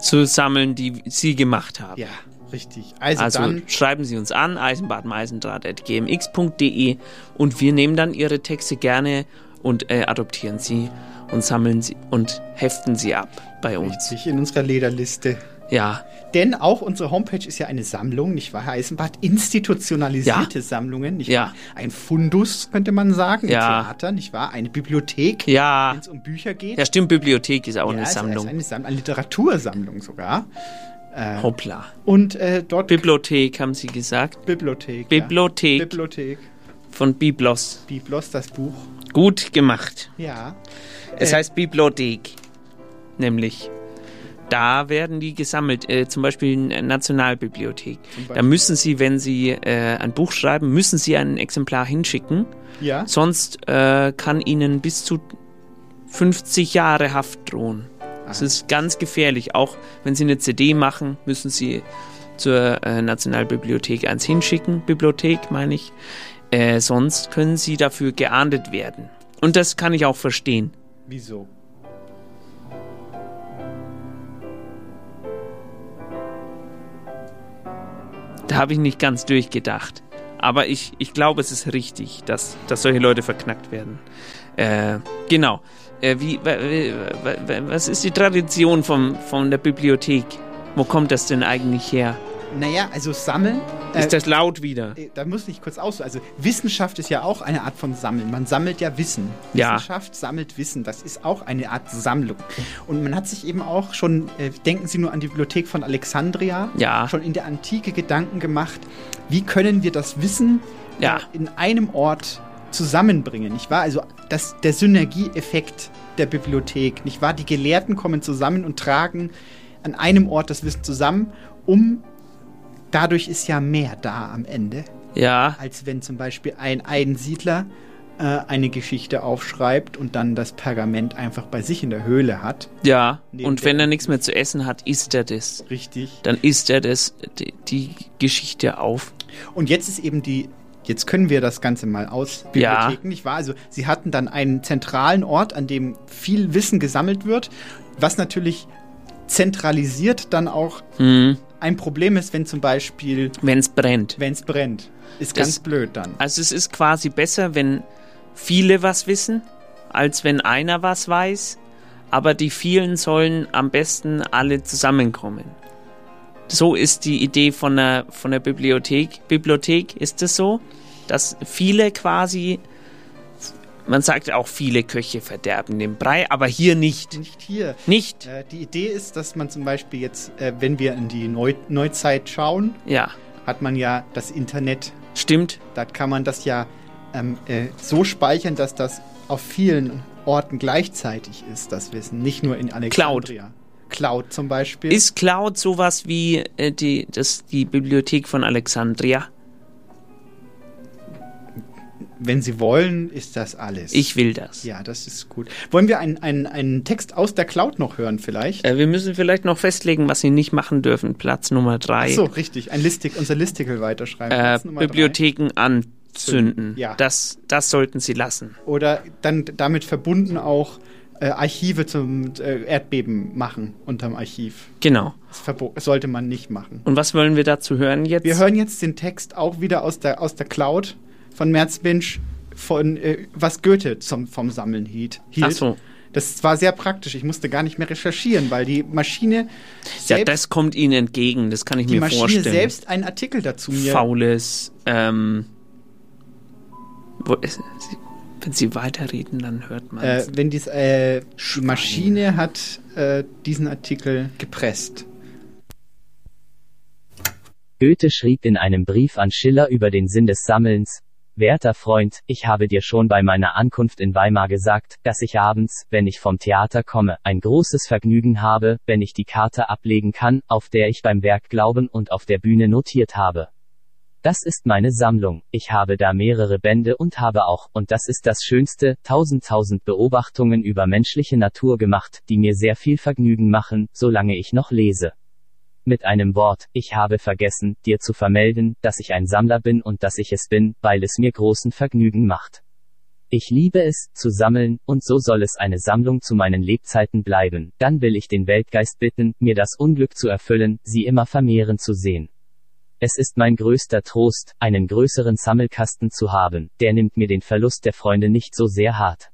zu sammeln, die Sie gemacht haben. Ja, richtig. Also, Also, dann schreiben Sie uns an, eisenbahnmeisendraht.gmx.de und wir nehmen dann Ihre Texte gerne und äh, adoptieren sie und sammeln sie und heften sie ab bei uns. richtig in unserer Lederliste. Ja, Denn auch unsere Homepage ist ja eine Sammlung, nicht wahr, Herr Eisenbart? Institutionalisierte Sammlungen, nicht Ja. wahr? Ein Fundus, könnte man sagen, Ja. ein Theater, nicht wahr? Eine Bibliothek, ja. wenn es um Bücher geht. Ja, stimmt, Bibliothek ist auch Ja, eine Sammlung. Eine, Sammlung, eine Literatursammlung sogar. Äh, Hoppla. und äh, dort Bibliothek, haben Sie gesagt? Bibliothek. Bibliothek Ja. Bibliothek. von Biblos. Biblos, das Buch. Gut gemacht. Ja. Es Äh, heißt Bibliothek. Nämlich. Da werden die gesammelt, äh, zum Beispiel in der Nationalbibliothek. Beispiel. Da müssen Sie, wenn Sie äh, ein Buch schreiben, müssen Sie ein Exemplar hinschicken. Ja. Sonst äh, kann Ihnen bis zu 50 Jahre Haft drohen. Das ist ganz gefährlich. Auch wenn Sie eine CD machen, müssen Sie zur äh, Nationalbibliothek eins hinschicken. Bibliothek meine ich. Äh, sonst können Sie dafür geahndet werden. Und das kann ich auch verstehen. Wieso? Habe ich nicht ganz durchgedacht. Aber ich, ich glaube, es ist richtig, dass, dass solche Leute verknackt werden. Äh, genau. Äh, wie, wa- wa- wa- was ist die Tradition vom, von der Bibliothek? Wo kommt das denn eigentlich her? Naja, also sammeln. Ist das laut wieder? äh, da muss ich kurz aus. Also Wissenschaft ist ja auch eine Art von Sammeln. Man sammelt ja Wissen. Ja. Wissenschaft sammelt Wissen. Das ist auch eine Art Sammlung. Und man hat sich eben auch schon, äh, denken Sie nur an die Bibliothek von Alexandria, Ja. schon in der Antike Gedanken gemacht, wie können wir das Wissen Ja. äh, in einem Ort zusammenbringen, nicht wahr? Also das, der Synergieeffekt der Bibliothek, nicht wahr? Die Gelehrten kommen zusammen und tragen an einem Ort das Wissen zusammen, um dadurch ist ja mehr da am Ende, Ja. als wenn zum Beispiel ein Einsiedler äh, eine Geschichte aufschreibt und dann das Pergament einfach bei sich in der Höhle hat. Ja. Und wenn er nichts mehr zu essen hat, isst er das. Richtig. Dann isst er das, die, die Geschichte auf. Und jetzt ist eben die, jetzt können wir das Ganze mal aus Ja. Bibliotheken, nicht wahr? Also sie hatten dann einen zentralen Ort, an dem viel Wissen gesammelt wird, was natürlich zentralisiert dann auch Mhm. Ein Problem ist, wenn zum Beispiel, Wenn es brennt. wenn es brennt. Ist Das- ganz blöd dann. Also es ist quasi besser, wenn viele was wissen, als wenn einer was weiß. Aber die vielen sollen am besten alle zusammenkommen. So ist die Idee von der, von der Bibliothek. Bibliothek ist es so, dass viele quasi, man sagt auch viele Köche verderben den Brei, aber hier nicht. Nicht hier. Nicht. Äh, die Idee ist, dass man zum Beispiel jetzt, äh, wenn wir in die Neu Neuzeit schauen, Ja, hat man ja das Internet. stimmt. Da kann man das ja ähm, äh, so speichern, dass das auf vielen Orten gleichzeitig ist, das Wissen. Nicht nur in Alexandria. Cloud zum Beispiel. Ist Cloud sowas wie äh, die, das, die Bibliothek von Alexandria? Wenn Sie wollen, ist das alles. Ich will das. Ja, das ist gut. Wollen wir einen, einen, einen Text aus der Cloud noch hören vielleicht? Äh, wir müssen vielleicht noch festlegen, was Sie nicht machen dürfen. Platz Nummer drei. Ach so, richtig. Ein Listik, unser Listicle weiterschreiben. äh, Bibliotheken anzünden. Ja. Das, das sollten Sie lassen. drei. Oder dann damit verbunden auch äh, Archive zum äh, Erdbeben machen unterm Archiv. Genau. Das sollte man nicht machen. Und was wollen wir dazu hören jetzt? Wir hören jetzt den Text auch wieder aus der, aus der Cloud von Merzbinch, von äh, was Goethe zum, vom Sammeln hielt. hielt. Ach so. Das war sehr praktisch. Ich musste gar nicht mehr recherchieren, weil die Maschine Ja, das kommt Ihnen entgegen. Das kann ich die mir Maschine vorstellen. selbst einen Artikel dazu mir. Faules. Ähm, wo ist, wenn Sie weiterreden, dann hört man Äh, es. wenn dies, äh, die Maschine hat äh, diesen Artikel gepresst. Goethe schrieb in einem Brief an Schiller über den Sinn des Sammelns, Werter Freund, ich habe dir schon bei meiner Ankunft in Weimar gesagt, dass ich abends, wenn ich vom Theater komme, ein großes Vergnügen habe, wenn ich die Karte ablegen kann, auf der ich beim Werk Glauben und auf der Bühne notiert habe. Das ist meine Sammlung, ich habe da mehrere Bände und habe auch, und das ist das Schönste, tausend tausend Beobachtungen über menschliche Natur gemacht, die mir sehr viel Vergnügen machen, solange ich noch lese. Mit einem Wort, ich habe vergessen, dir zu vermelden, dass ich ein Sammler bin und dass ich es bin, weil es mir großen Vergnügen macht. Ich liebe es, zu sammeln, und so soll es eine Sammlung zu meinen Lebzeiten bleiben, dann will ich den Weltgeist bitten, mir das Unglück zu erfüllen, sie immer vermehren zu sehen. Es ist mein größter Trost, einen größeren Sammelkasten zu haben, der nimmt mir den Verlust der Freunde nicht so sehr hart.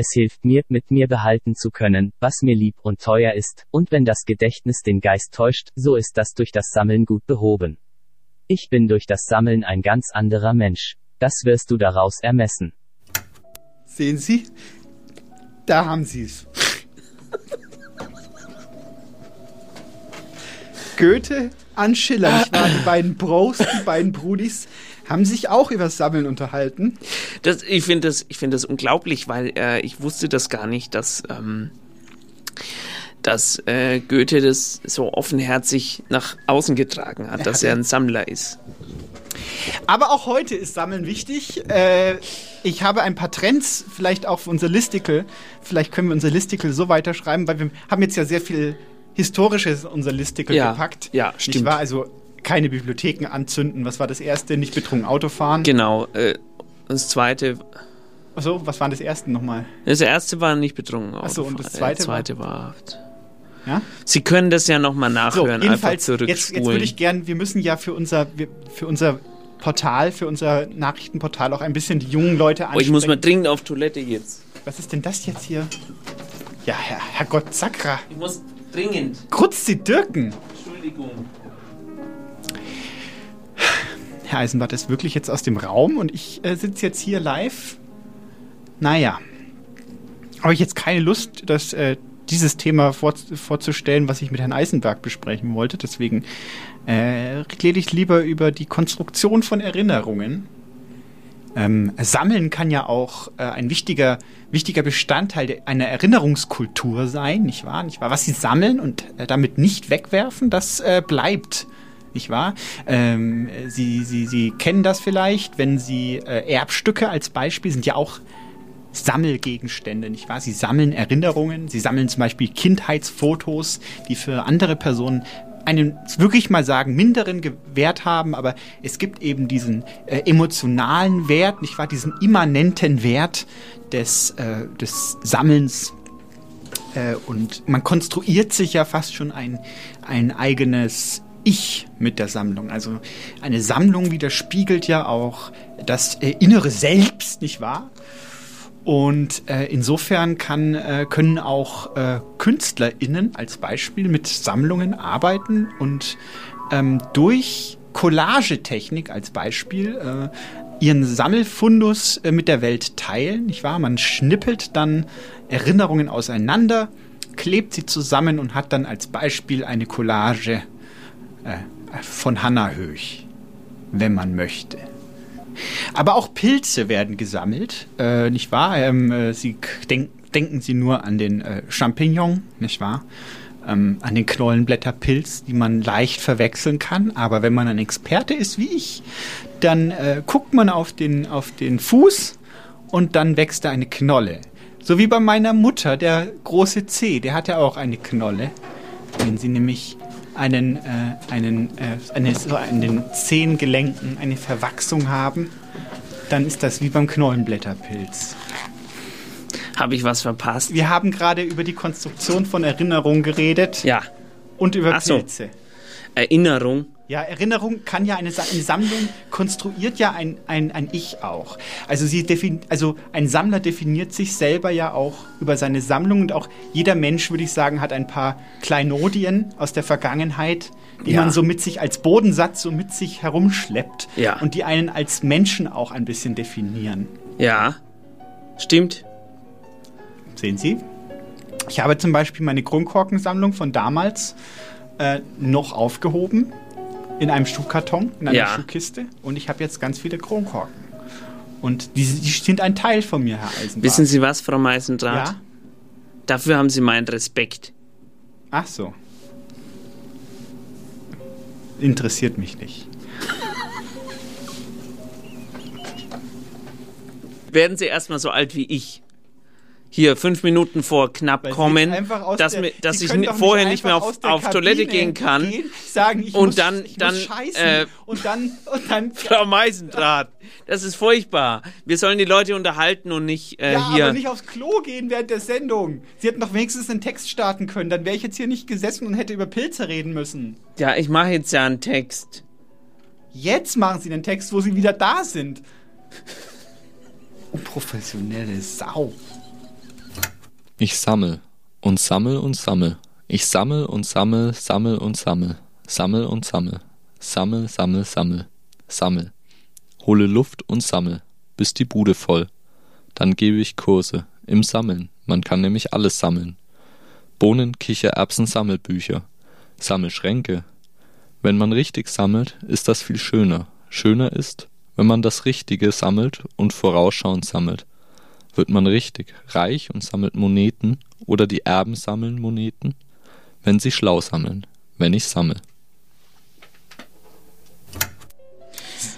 Es hilft mir, mit mir behalten zu können, was mir lieb und teuer ist, und wenn das Gedächtnis den Geist täuscht, so ist das durch das Sammeln gut behoben. Ich bin durch das Sammeln ein ganz anderer Mensch. Das wirst du daraus ermessen. Sehen Sie? Da haben Sie es. Goethe an Schiller, nicht wahr? Die beiden Bros, die beiden Brudis, haben sich auch über das Sammeln unterhalten. Das, ich finde das, ich finde das unglaublich, weil äh, ich wusste das gar nicht, dass, ähm, dass äh, Goethe das so offenherzig nach außen getragen hat, dass er ein Sammler ist. Aber auch heute ist Sammeln wichtig. Äh, ich habe ein paar Trends, vielleicht auch für unser Listicle. Vielleicht können wir unser Listicle so weiterschreiben, weil wir haben jetzt ja sehr viel Historisches in unser Listicle Ja, gepackt. ja, Nicht stimmt. wahr? Also keine Bibliotheken anzünden. Was war das erste? Nicht betrunken Auto fahren. Genau. Äh, das zweite, Achso, was war das erste nochmal? das erste war nicht betrunken. Ach so, und das Autofahren. Äh, zweite zweite war. Ja? Sie können das ja nochmal So, nachhören, einfach jedenfalls, jetzt, zurückspulen. jetzt würde ich gern, wir müssen ja für unser, für unser Portal, für unser Nachrichtenportal auch ein bisschen die jungen Leute oh, ansprechen. ich muss mal dringend auf Toilette jetzt. Was ist denn das jetzt hier? Ja, Herr, Herrgott, Sakra. Ich muss dringend. Krutzt die Dirken. Entschuldigung. Herr Eisenbart ist wirklich jetzt aus dem Raum und ich äh, sitze jetzt hier live. Naja. Habe ich jetzt keine Lust, das, äh, dieses Thema vor, vorzustellen, was ich mit Herrn Eisenberg besprechen wollte. Deswegen äh, rede ich lieber über die Konstruktion von Erinnerungen. Ähm, Sammeln kann ja auch äh, ein wichtiger, wichtiger Bestandteil einer Erinnerungskultur sein, nicht wahr? Nicht wahr? Was sie sammeln und äh, damit nicht wegwerfen, das äh, bleibt, nicht wahr? Ähm, sie, sie, sie kennen das vielleicht, wenn Sie äh, Erbstücke als Beispiel sind ja auch Sammelgegenstände, nicht wahr? Sie sammeln Erinnerungen, sie sammeln zum Beispiel Kindheitsfotos, die für andere Personen einen, wirklich mal sagen, minderen Wert haben, aber es gibt eben diesen äh, emotionalen Wert, nicht wahr? Diesen immanenten Wert des, äh, des Sammelns. Äh, und man konstruiert sich ja fast schon ein, ein eigenes Ich mit der Sammlung. Also eine Sammlung widerspiegelt ja auch das äh, innere Selbst, nicht wahr? Und äh, insofern kann, äh, können auch äh, KünstlerInnen als Beispiel mit Sammlungen arbeiten und ähm, durch Collagetechnik als Beispiel äh, ihren Sammelfundus äh, mit der Welt teilen, nicht wahr? Man schnippelt dann Erinnerungen auseinander, klebt sie zusammen und hat dann als Beispiel eine Collage äh, von Hannah Höch, wenn man möchte. Aber auch Pilze werden gesammelt, äh, nicht wahr? Ähm, äh, sie denk, denken Sie nur an den äh, Champignon, nicht wahr? Ähm, an den Knollenblätterpilz, die man leicht verwechseln kann. Aber wenn man ein Experte ist wie ich, dann äh, guckt man auf den, auf den Fuß und dann wächst da eine Knolle. So wie bei meiner Mutter, der große C, der hat ja auch eine Knolle. Wenn sie nämlich einen, äh, einen, äh, eine, so an den Zehengelenken eine Verwachsung haben, dann ist das wie beim Knollenblätterpilz. Habe ich was verpasst? Wir haben gerade über die Konstruktion von Erinnerung geredet. Ja. Und über Ach so. Pilze. Erinnerung. Ja, Erinnerung kann ja eine, eine Sammlung konstruiert ja ein, ein, ein Ich auch. Also, sie defin also ein Sammler definiert sich selber ja auch über seine Sammlung und auch jeder Mensch, würde ich sagen, hat ein paar Kleinodien aus der Vergangenheit, die Ja. man so mit sich als Bodensatz so mit sich herumschleppt Ja. und die einen als Menschen auch ein bisschen definieren. Ja. Stimmt. Sehen Sie? Ich habe zum Beispiel meine Kronkorkensammlung von damals äh, noch aufgehoben in einem Schuhkarton, in einer Ja. Schuhkiste und ich habe jetzt ganz viele Kronkorken. Und die, die sind ein Teil von mir, Herr Eisenbart. Wissen Sie was, Frau Meisendraht? Ja? Dafür haben Sie meinen Respekt. Ach so. Interessiert mich nicht. Werden Sie erstmal so alt wie ich. Hier, fünf Minuten vor knapp Weil kommen, dass, der- dass ich vorher nicht mehr auf, auf Toilette gehen kann. Gehen, sagen, ich und muss, dann, dann, äh, und dann, und dann Frau Meisendraht, das ist furchtbar. Wir sollen die Leute unterhalten und nicht äh, ja, hier. aber nicht aufs Klo gehen während der Sendung. Sie hätten doch wenigstens einen Text starten können. Dann wäre ich jetzt hier nicht gesessen und hätte über Pilze reden müssen. ja, ich mache jetzt ja einen Text. Jetzt machen Sie den Text, wo Sie wieder da sind. Unprofessionelle Sau. Ich sammel und sammel und sammel. Ich sammel und sammel, sammel und sammel. Sammel und sammel. Sammel, sammel, sammel. Sammel. Hole Luft und sammel, bis die Bude voll. Dann gebe ich Kurse im Sammeln. Man kann nämlich alles sammeln. Bohnen, Kichererbsen, Sammelbücher. Sammelschränke. Wenn man richtig sammelt, ist das viel schöner. Schöner ist, wenn man das Richtige sammelt und vorausschauend sammelt. Wird man richtig reich und sammelt Moneten oder die Erben sammeln Moneten? Wenn sie schlau sammeln, wenn ich sammel.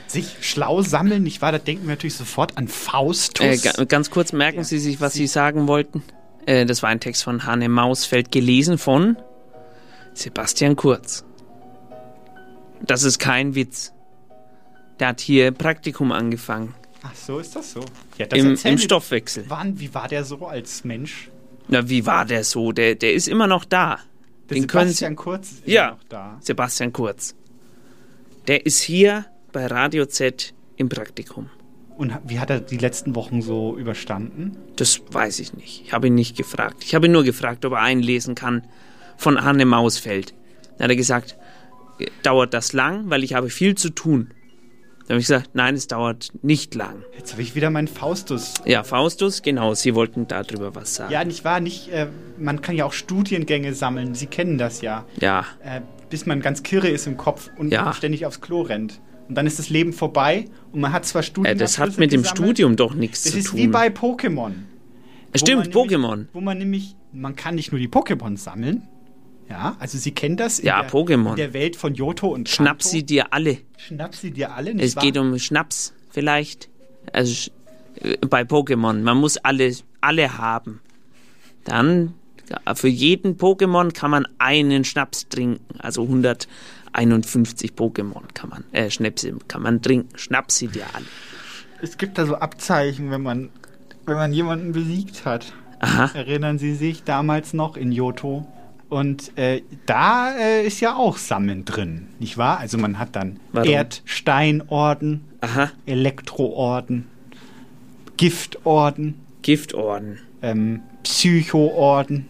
Sich schlau sammeln, nicht wahr? Da denken wir natürlich sofort an Faustus. Äh, ga, ganz kurz, merken Sie sich, was Sie sagen wollten? Äh, das war ein Text von Hanne Mausfeld, gelesen von Sebastian Kurz. Das ist kein Witz. Der hat hier Praktikum angefangen. Ach so, ist das so? Ja, Im, erzählen Im Sie- Stoffwechsel. Wann, wie war der so als Mensch? Na, wie war der so? Der, der ist immer noch da. Der Den können Sebastian Kurz ist ja, immer noch da. Sebastian Kurz. Der ist hier bei Radio Z im Praktikum. Und wie hat er die letzten Wochen so überstanden? Das weiß ich nicht. Ich habe ihn nicht gefragt. Ich habe ihn nur gefragt, ob er einlesen kann von Hanne Mausfeld. Dann hat er gesagt, "Äh, dauert das lang, weil ich habe viel zu tun. Dann habe ich gesagt, nein, es dauert nicht lang. Jetzt habe ich wieder meinen Faustus. Ja, Faustus, genau, Sie wollten darüber was sagen. Ja, nicht wahr? Nicht, äh, man kann ja auch Studiengänge sammeln. Sie kennen das ja. Ja, Äh, bis man ganz kirre ist im Kopf und Ja. ständig aufs Klo rennt. Und dann ist das Leben vorbei und man hat zwar äh, Studien. das hat mit dem Studium doch nichts Das zu ist tun. wie bei Pokémon. Äh, Stimmt, Pokémon. Nämlich, wo man nämlich, man kann nicht nur die Pokémon sammeln. Ja, also Sie kennen das in, Ja, der, Pokémon. in der Welt von Johto und Schnapp Kanto. sie dir alle. Schnapp sie dir alle, nicht Es wahr? geht um Schnaps vielleicht. Also äh, bei Pokémon. Man muss alle, alle haben. Dann ja, für jeden Pokémon kann man einen Schnaps trinken. Also 151 Pokémon kann man, äh, Schnäpse kann man trinken. Schnapp sie dir alle. Es gibt da so Abzeichen, wenn man, wenn man jemanden besiegt hat. Aha. Erinnern Sie sich damals noch in Johto? Und äh, da äh, ist ja auch Sammeln drin, nicht wahr? Also man hat dann Warum? Erdsteinorden, Aha, Elektroorden, Giftorden, Giftorden. ähm, Psychoorden,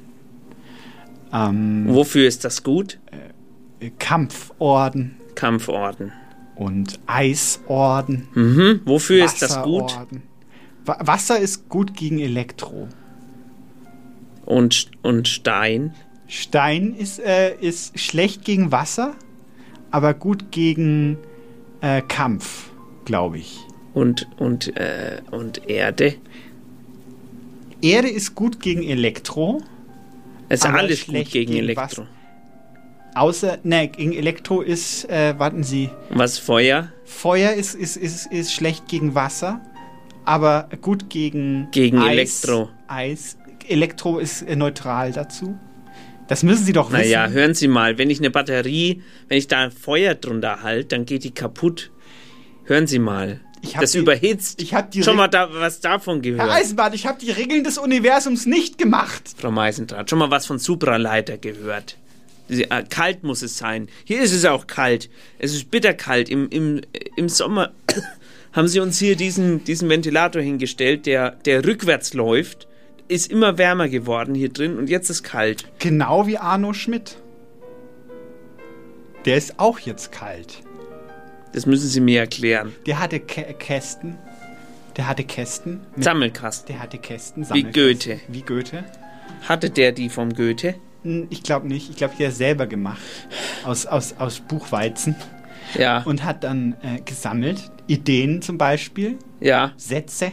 ähm, Wofür ist das gut? Kampforden Kampforden. und Eisorden. Mhm. Wofür ist das gut? Wa Wasser ist gut gegen Elektro. Und, und Stein? Stein ist, äh, ist schlecht gegen Wasser, aber gut gegen äh, Kampf, glaube ich. Und, und, äh, und Erde? Erde ist gut gegen Elektro, Es ist alles gut schlecht gegen gegen Elektro. außer, ne, gegen Elektro ist, äh, warten Sie, Was Feuer? Feuer ist, ist, ist, ist schlecht gegen Wasser, aber gut gegen Gegen Eis, Elektro. Eis. Elektro ist äh, neutral dazu. Das müssen Sie doch wissen. Naja, hören Sie mal, wenn ich eine Batterie, wenn ich da ein Feuer drunter halte, dann geht die kaputt. Hören Sie mal. Das die- überhitzt. ich hab die Schon mal da, was davon Herr gehört. Eisenbahn, ich habe die Regeln des Universums nicht gemacht. Frau Meisendraht, schon mal was von Supraleiter gehört. Äh, Kalt muss es sein. Hier ist es auch kalt. Es ist bitterkalt. Im, im, Im Sommer haben sie uns hier diesen, diesen Ventilator hingestellt, der, der rückwärts läuft. Ist immer wärmer geworden hier drin und jetzt ist kalt. Genau wie Arno Schmidt. Der ist auch jetzt kalt. Das müssen Sie mir erklären. Der hatte Kä Kästen. Der hatte Kästen. Sammelkasten. Der hatte Kästen. Wie. Goethe. Wie Goethe. Hatte der die vom Goethe? Ich glaube nicht. Ich glaube, der hat selber gemacht. Aus, aus, aus Buchweizen. Ja. Und hat dann äh, gesammelt. Ideen zum Beispiel. Ja. Sätze.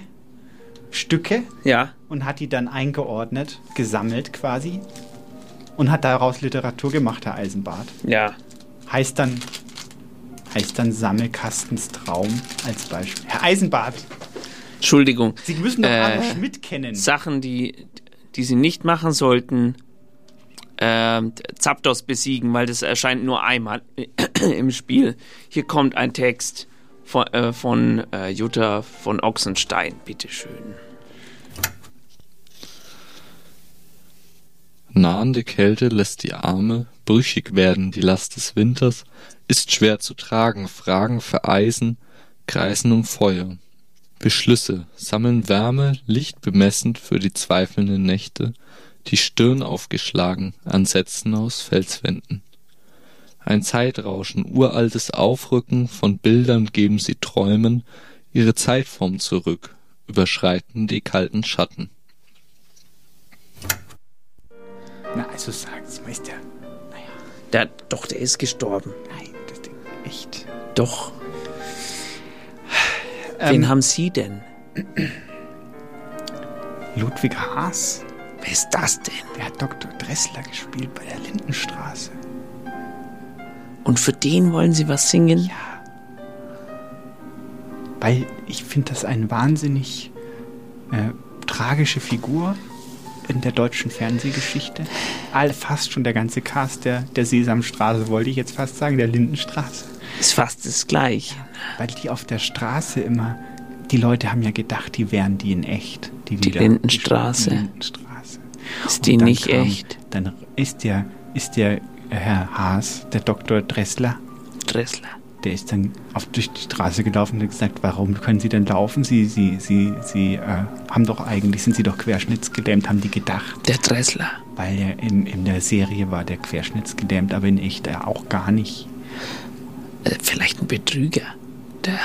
Stücke. Ja. Und hat die dann eingeordnet. Gesammelt quasi. Und hat daraus Literatur gemacht, Herr Eisenbart. Ja. Heißt dann, heißt dann Sammelkastens Traum als Beispiel. Herr Eisenbart, Entschuldigung. Sie müssen doch Äh, Arno Schmidt kennen. Sachen, die, die Sie nicht machen sollten, ähm, Zapdos besiegen, weil das erscheint nur einmal im Spiel. Hier kommt ein Text von, äh, von äh, Jutta von Ochsenstein, bitteschön. Nahende Kälte lässt die Arme brüchig werden, die Last des Winters ist schwer zu tragen, Fragen vereisen, kreisen um Feuer. Beschlüsse sammeln Wärme, Licht bemessend für die zweifelnden Nächte, die Stirn aufgeschlagen an Sätzen aus Felswänden. Ein Zeitrauschen, uraltes Aufrücken von Bildern geben sie Träumen ihre Zeitform zurück, überschreiten die kalten Schatten. Na, also mal, ist der. Der, doch, der ist gestorben. Nein, das Ding. Echt. Doch. Ähm, Wen haben Sie denn? Ludwig Haas? Wer ist das denn? Der hat Dr. Dressler gespielt bei der Lindenstraße. Und für den wollen Sie was singen? Ja. Weil ich finde das eine wahnsinnig äh, tragische Figur in der deutschen Fernsehgeschichte. All, fast schon der ganze Cast der, der Sesamstraße, wollte ich jetzt fast sagen, der Lindenstraße. Ist fast das Gleiche. Weil die auf der Straße immer, die Leute haben ja gedacht, die wären die in echt. Die, Die Lindenstraße. Die Lindenstraße. Ist die nicht kam- echt? Dann ist der, ist der Herr Haas, der Dr. Dressler, Dressler. Der ist dann auf, durch die Straße gelaufen und hat gesagt, warum können Sie denn laufen? Sie, Sie, Sie, Sie äh, haben doch eigentlich, sind Sie doch querschnittsgelähmt, haben die gedacht. Der Dressler. Weil er in, in der Serie war der querschnittsgelähmt, aber in echt er auch gar nicht. Äh, vielleicht ein Betrüger. Der,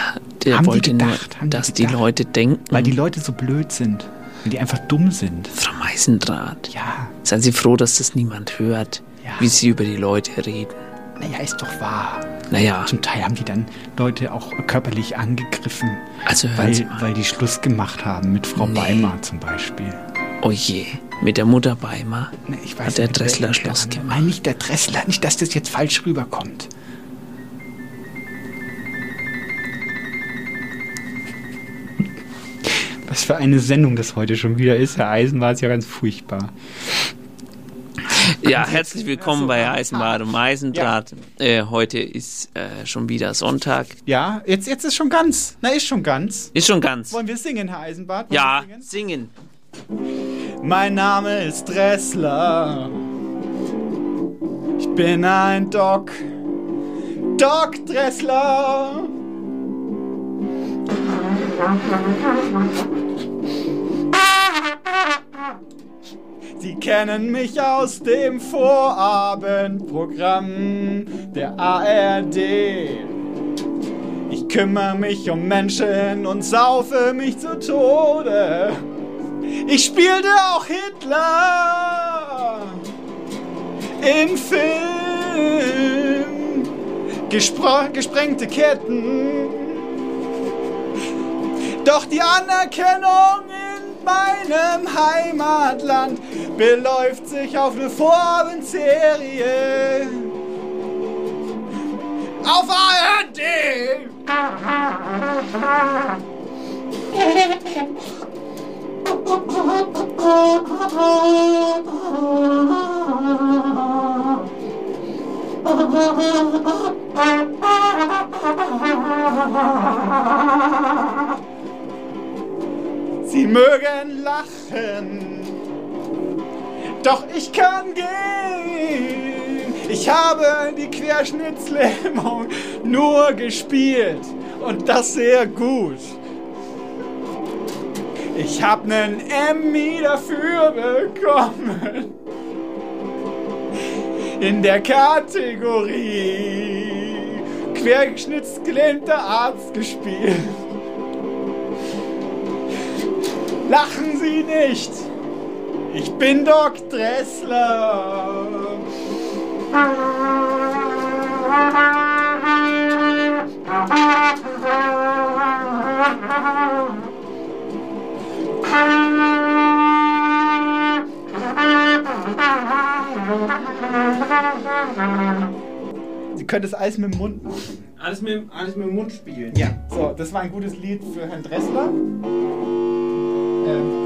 der Haben die wollte gedacht, nur, die dass die gedacht. Leute denken. Weil die Leute so blöd sind. Weil die einfach dumm sind. Frau Meisendraht. Ja. Seien Sie froh, dass das niemand hört, Ja. wie Sie über die Leute reden. Naja, ist doch wahr. Naja, Zum Teil haben die dann Leute auch körperlich angegriffen, also weil, mal. weil die Schluss gemacht haben mit Frau Nee. Weimar zum Beispiel. Oh je, mit der Mutter Weimar Ne, ich hat der Dressler Schluss gemacht. Nein, nicht der Dressler, nicht, dass das jetzt falsch rüberkommt. Was für eine Sendung das heute schon wieder ist. Herr Eisen war es ja ganz furchtbar. Ja, herzlich willkommen bei ah, Eisenbahn und Eisendraht. Äh, heute ist äh, schon wieder Sonntag. Ja, jetzt, jetzt ist schon ganz. Na, ist schon ganz. Ist schon ganz. Wollen wir singen, Herr Eisenbart? Wollen Ja, wir singen. Mein Name ist Dressler. Ich bin ein Doc, Doc Dressler. Sie kennen mich aus dem Vorabendprogramm der ARD. Ich kümmere mich um Menschen und saufe mich zu Tode. Ich spielte auch Hitler in Film. Gespr gesprengte Ketten. Doch die Anerkennung in meinem Heimatland beläuft sich auf eine Vorabendserie. Auf ARD! Mögen lachen, doch ich kann gehen. Ich habe die Querschnittslähmung nur gespielt und das sehr gut. Ich hab nen Emmy dafür bekommen. In der Kategorie quergeschnittsgelähmter Arzt gespielt. Sie nicht! Ich bin Doc Dressler! Sie können das alles mit dem Mund machen. Alles mit, alles mit dem Mund spielen. Ja. So, das war ein gutes Lied für Herrn Dressler. Ähm,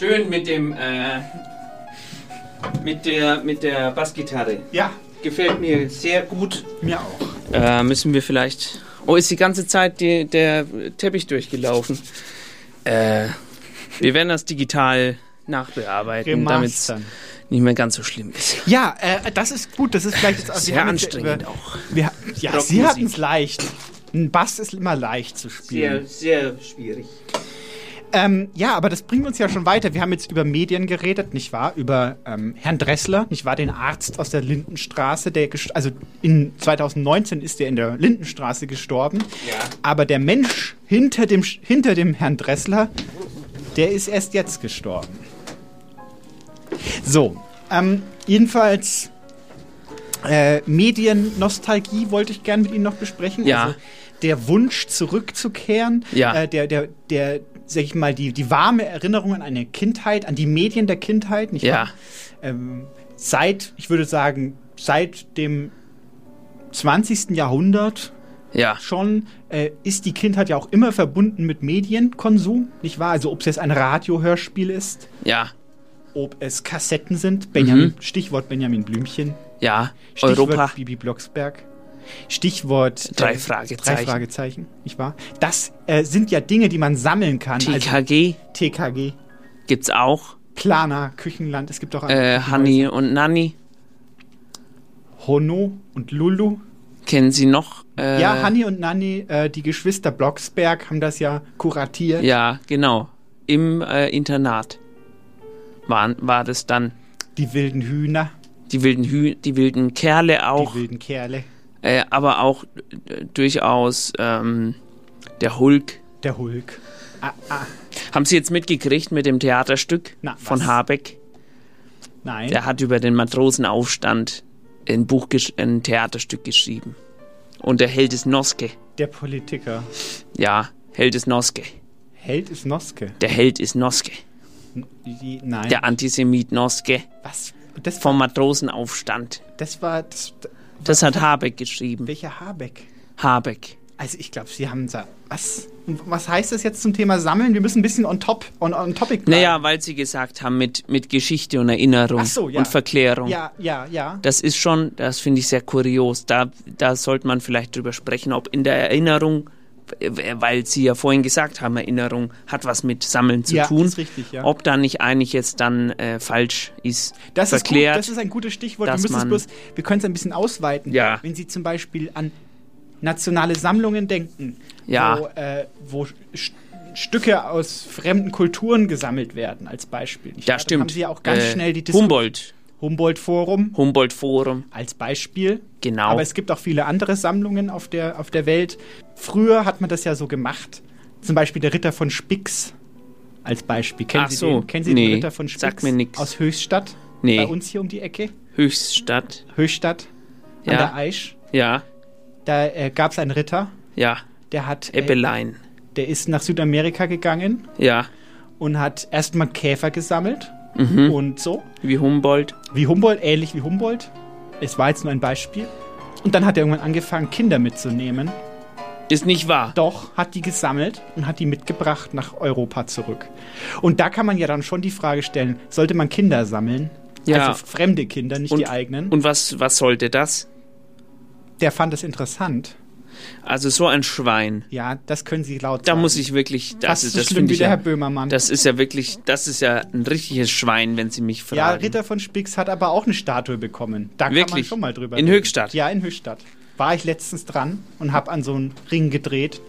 Schön mit dem, äh, mit der, mit der Bassgitarre. Ja. Gefällt mir sehr gut. Mir auch. Äh, müssen wir vielleicht. Oh, ist die ganze Zeit die, der Teppich durchgelaufen. Äh, wir werden das digital nachbearbeiten, damit es nicht mehr ganz so schlimm ist. Ja, äh, das ist gut. Das ist vielleicht jetzt Sehr jetzt anstrengend auch. Wir, ja. Sie hatten es leicht. Ein Bass ist immer leicht zu spielen. Sehr, sehr schwierig. Ähm, ja, aber das bringt uns ja schon weiter. Wir haben jetzt über Medien geredet, nicht wahr? Über ähm, Herrn Dressler, nicht wahr? Den Arzt aus der Lindenstraße, der also in 2019 ist er in der Lindenstraße gestorben. Ja. Aber der Mensch hinter dem, hinter dem Herrn Dressler, der ist erst jetzt gestorben. So, ähm, jedenfalls äh, Mediennostalgie wollte ich gerne mit Ihnen noch besprechen. Ja. Also der Wunsch zurückzukehren, Ja. äh, der, der, der, sag ich mal, die, die warme Erinnerung an eine Kindheit, an die Medien der Kindheit, nicht Ja. wahr? Ähm, seit, ich würde sagen, seit dem 20. Jahrhundert Ja. schon äh, ist die Kindheit ja auch immer verbunden mit Medienkonsum, nicht wahr? Also ob es jetzt ein Radiohörspiel ist, Ja. ob es Kassetten sind, Benjamin, Mhm. Stichwort Benjamin Blümchen, Ja. Stichwort Europa. Bibi Blocksberg, Stichwort Drei äh, Fragezeichen. drei Fragezeichen, nicht wahr? Das äh, sind ja Dinge, die man sammeln kann. TKG Also TKG, gibt's auch. Plana, Küchenland, es gibt auch Äh, Hanni und Nanni. Hono und Lulu. Kennen Sie noch? Äh, ja, Hanni und Nanni, äh, die Geschwister Blocksberg haben das ja kuratiert. Ja, genau. Im äh, Internat waren, war das dann. Die wilden Hühner, Die wilden, Hü die wilden Kerle auch. die wilden Kerle, Äh, aber auch äh, durchaus ähm, der Hulk. der Hulk. Ah, ah, Haben Sie jetzt mitgekriegt mit dem Theaterstück Na, von was? Habeck? nein. Der hat über den Matrosenaufstand ein Buch, gesch- ein Theaterstück geschrieben. Und der Held ist Noske. Der Politiker. Ja, Held ist Noske. Held ist Noske. Der Held ist Noske. N- Die, nein. Der Antisemit Noske Was? Das, vom Matrosenaufstand. das war. Das, Das hat Habeck geschrieben. welcher Habeck? Habeck. Also ich glaube, Sie haben da. Was? Und Was heißt das jetzt zum Thema Sammeln? Wir müssen ein bisschen on top, on, on topic bleiben. Naja, weil sie gesagt haben, mit, mit Geschichte und Erinnerung so, ja. und Verklärung. Ja, ja, ja. Das ist schon, das finde ich sehr kurios. Da, da sollte man vielleicht drüber sprechen, ob in der Erinnerung weil Sie ja vorhin gesagt haben, Erinnerung hat was mit Sammeln zu Ja, tun. ist richtig, ja. Ob da nicht eigentlich jetzt dann äh, falsch ist, Das ist, gut, verklärt. das ist ein gutes Stichwort. Wir, müssen bloß, wir können es ein bisschen ausweiten. Ja. Wenn Sie zum Beispiel an nationale Sammlungen denken, Ja. wo, äh, wo St Stücke aus fremden Kulturen gesammelt werden, als Beispiel. nicht ja? Dann stimmt. haben Sie ja auch ganz Äh, schnell die Diskussion. Humboldt. Humboldt-Forum Humboldt-Forum. als Beispiel. Genau. Aber es gibt auch viele andere Sammlungen auf der, auf der Welt. Früher hat man das ja so gemacht. Zum Beispiel der Ritter von Spix als Beispiel. Kennen Ach Sie so, den? Kennen Sie nee, den Ritter von Spix? sagt mir nix. Aus Höchstadt? Nee. Bei uns hier um die Ecke? Höchststadt. Höchstadt an Ja. der Aisch. Ja, Da äh, gab es einen Ritter, ja. der hat, äh, Eppelein. der ist nach Südamerika gegangen Ja. und hat erstmal Käfer gesammelt Mhm. und so. Wie Humboldt. Wie Humboldt, ähnlich wie Humboldt. Es war jetzt nur ein Beispiel. Und dann hat er irgendwann angefangen, Kinder mitzunehmen. Ist nicht wahr. Doch, hat die gesammelt und hat die mitgebracht nach Europa zurück. Und da kann man ja dann schon die Frage stellen, sollte man Kinder sammeln? Ja. Also fremde Kinder, nicht Und- die eigenen. Und was, was sollte das? Der fand es interessant. Also so ein Schwein. Ja, das können Sie laut Da sagen. muss ich wirklich, das ist so das schlimm finde wie ich der ja, Herr Böhmermann. Das ist ja wirklich, das ist ja ein richtiges Schwein, wenn Sie mich fragen. Ja, Ritter von Spix hat aber auch eine Statue bekommen. Da kann man Wirklich? schon mal drüber In reden. Höchstadt? Ja, in Höchstadt. War ich letztens dran und habe an so einen Ring gedreht.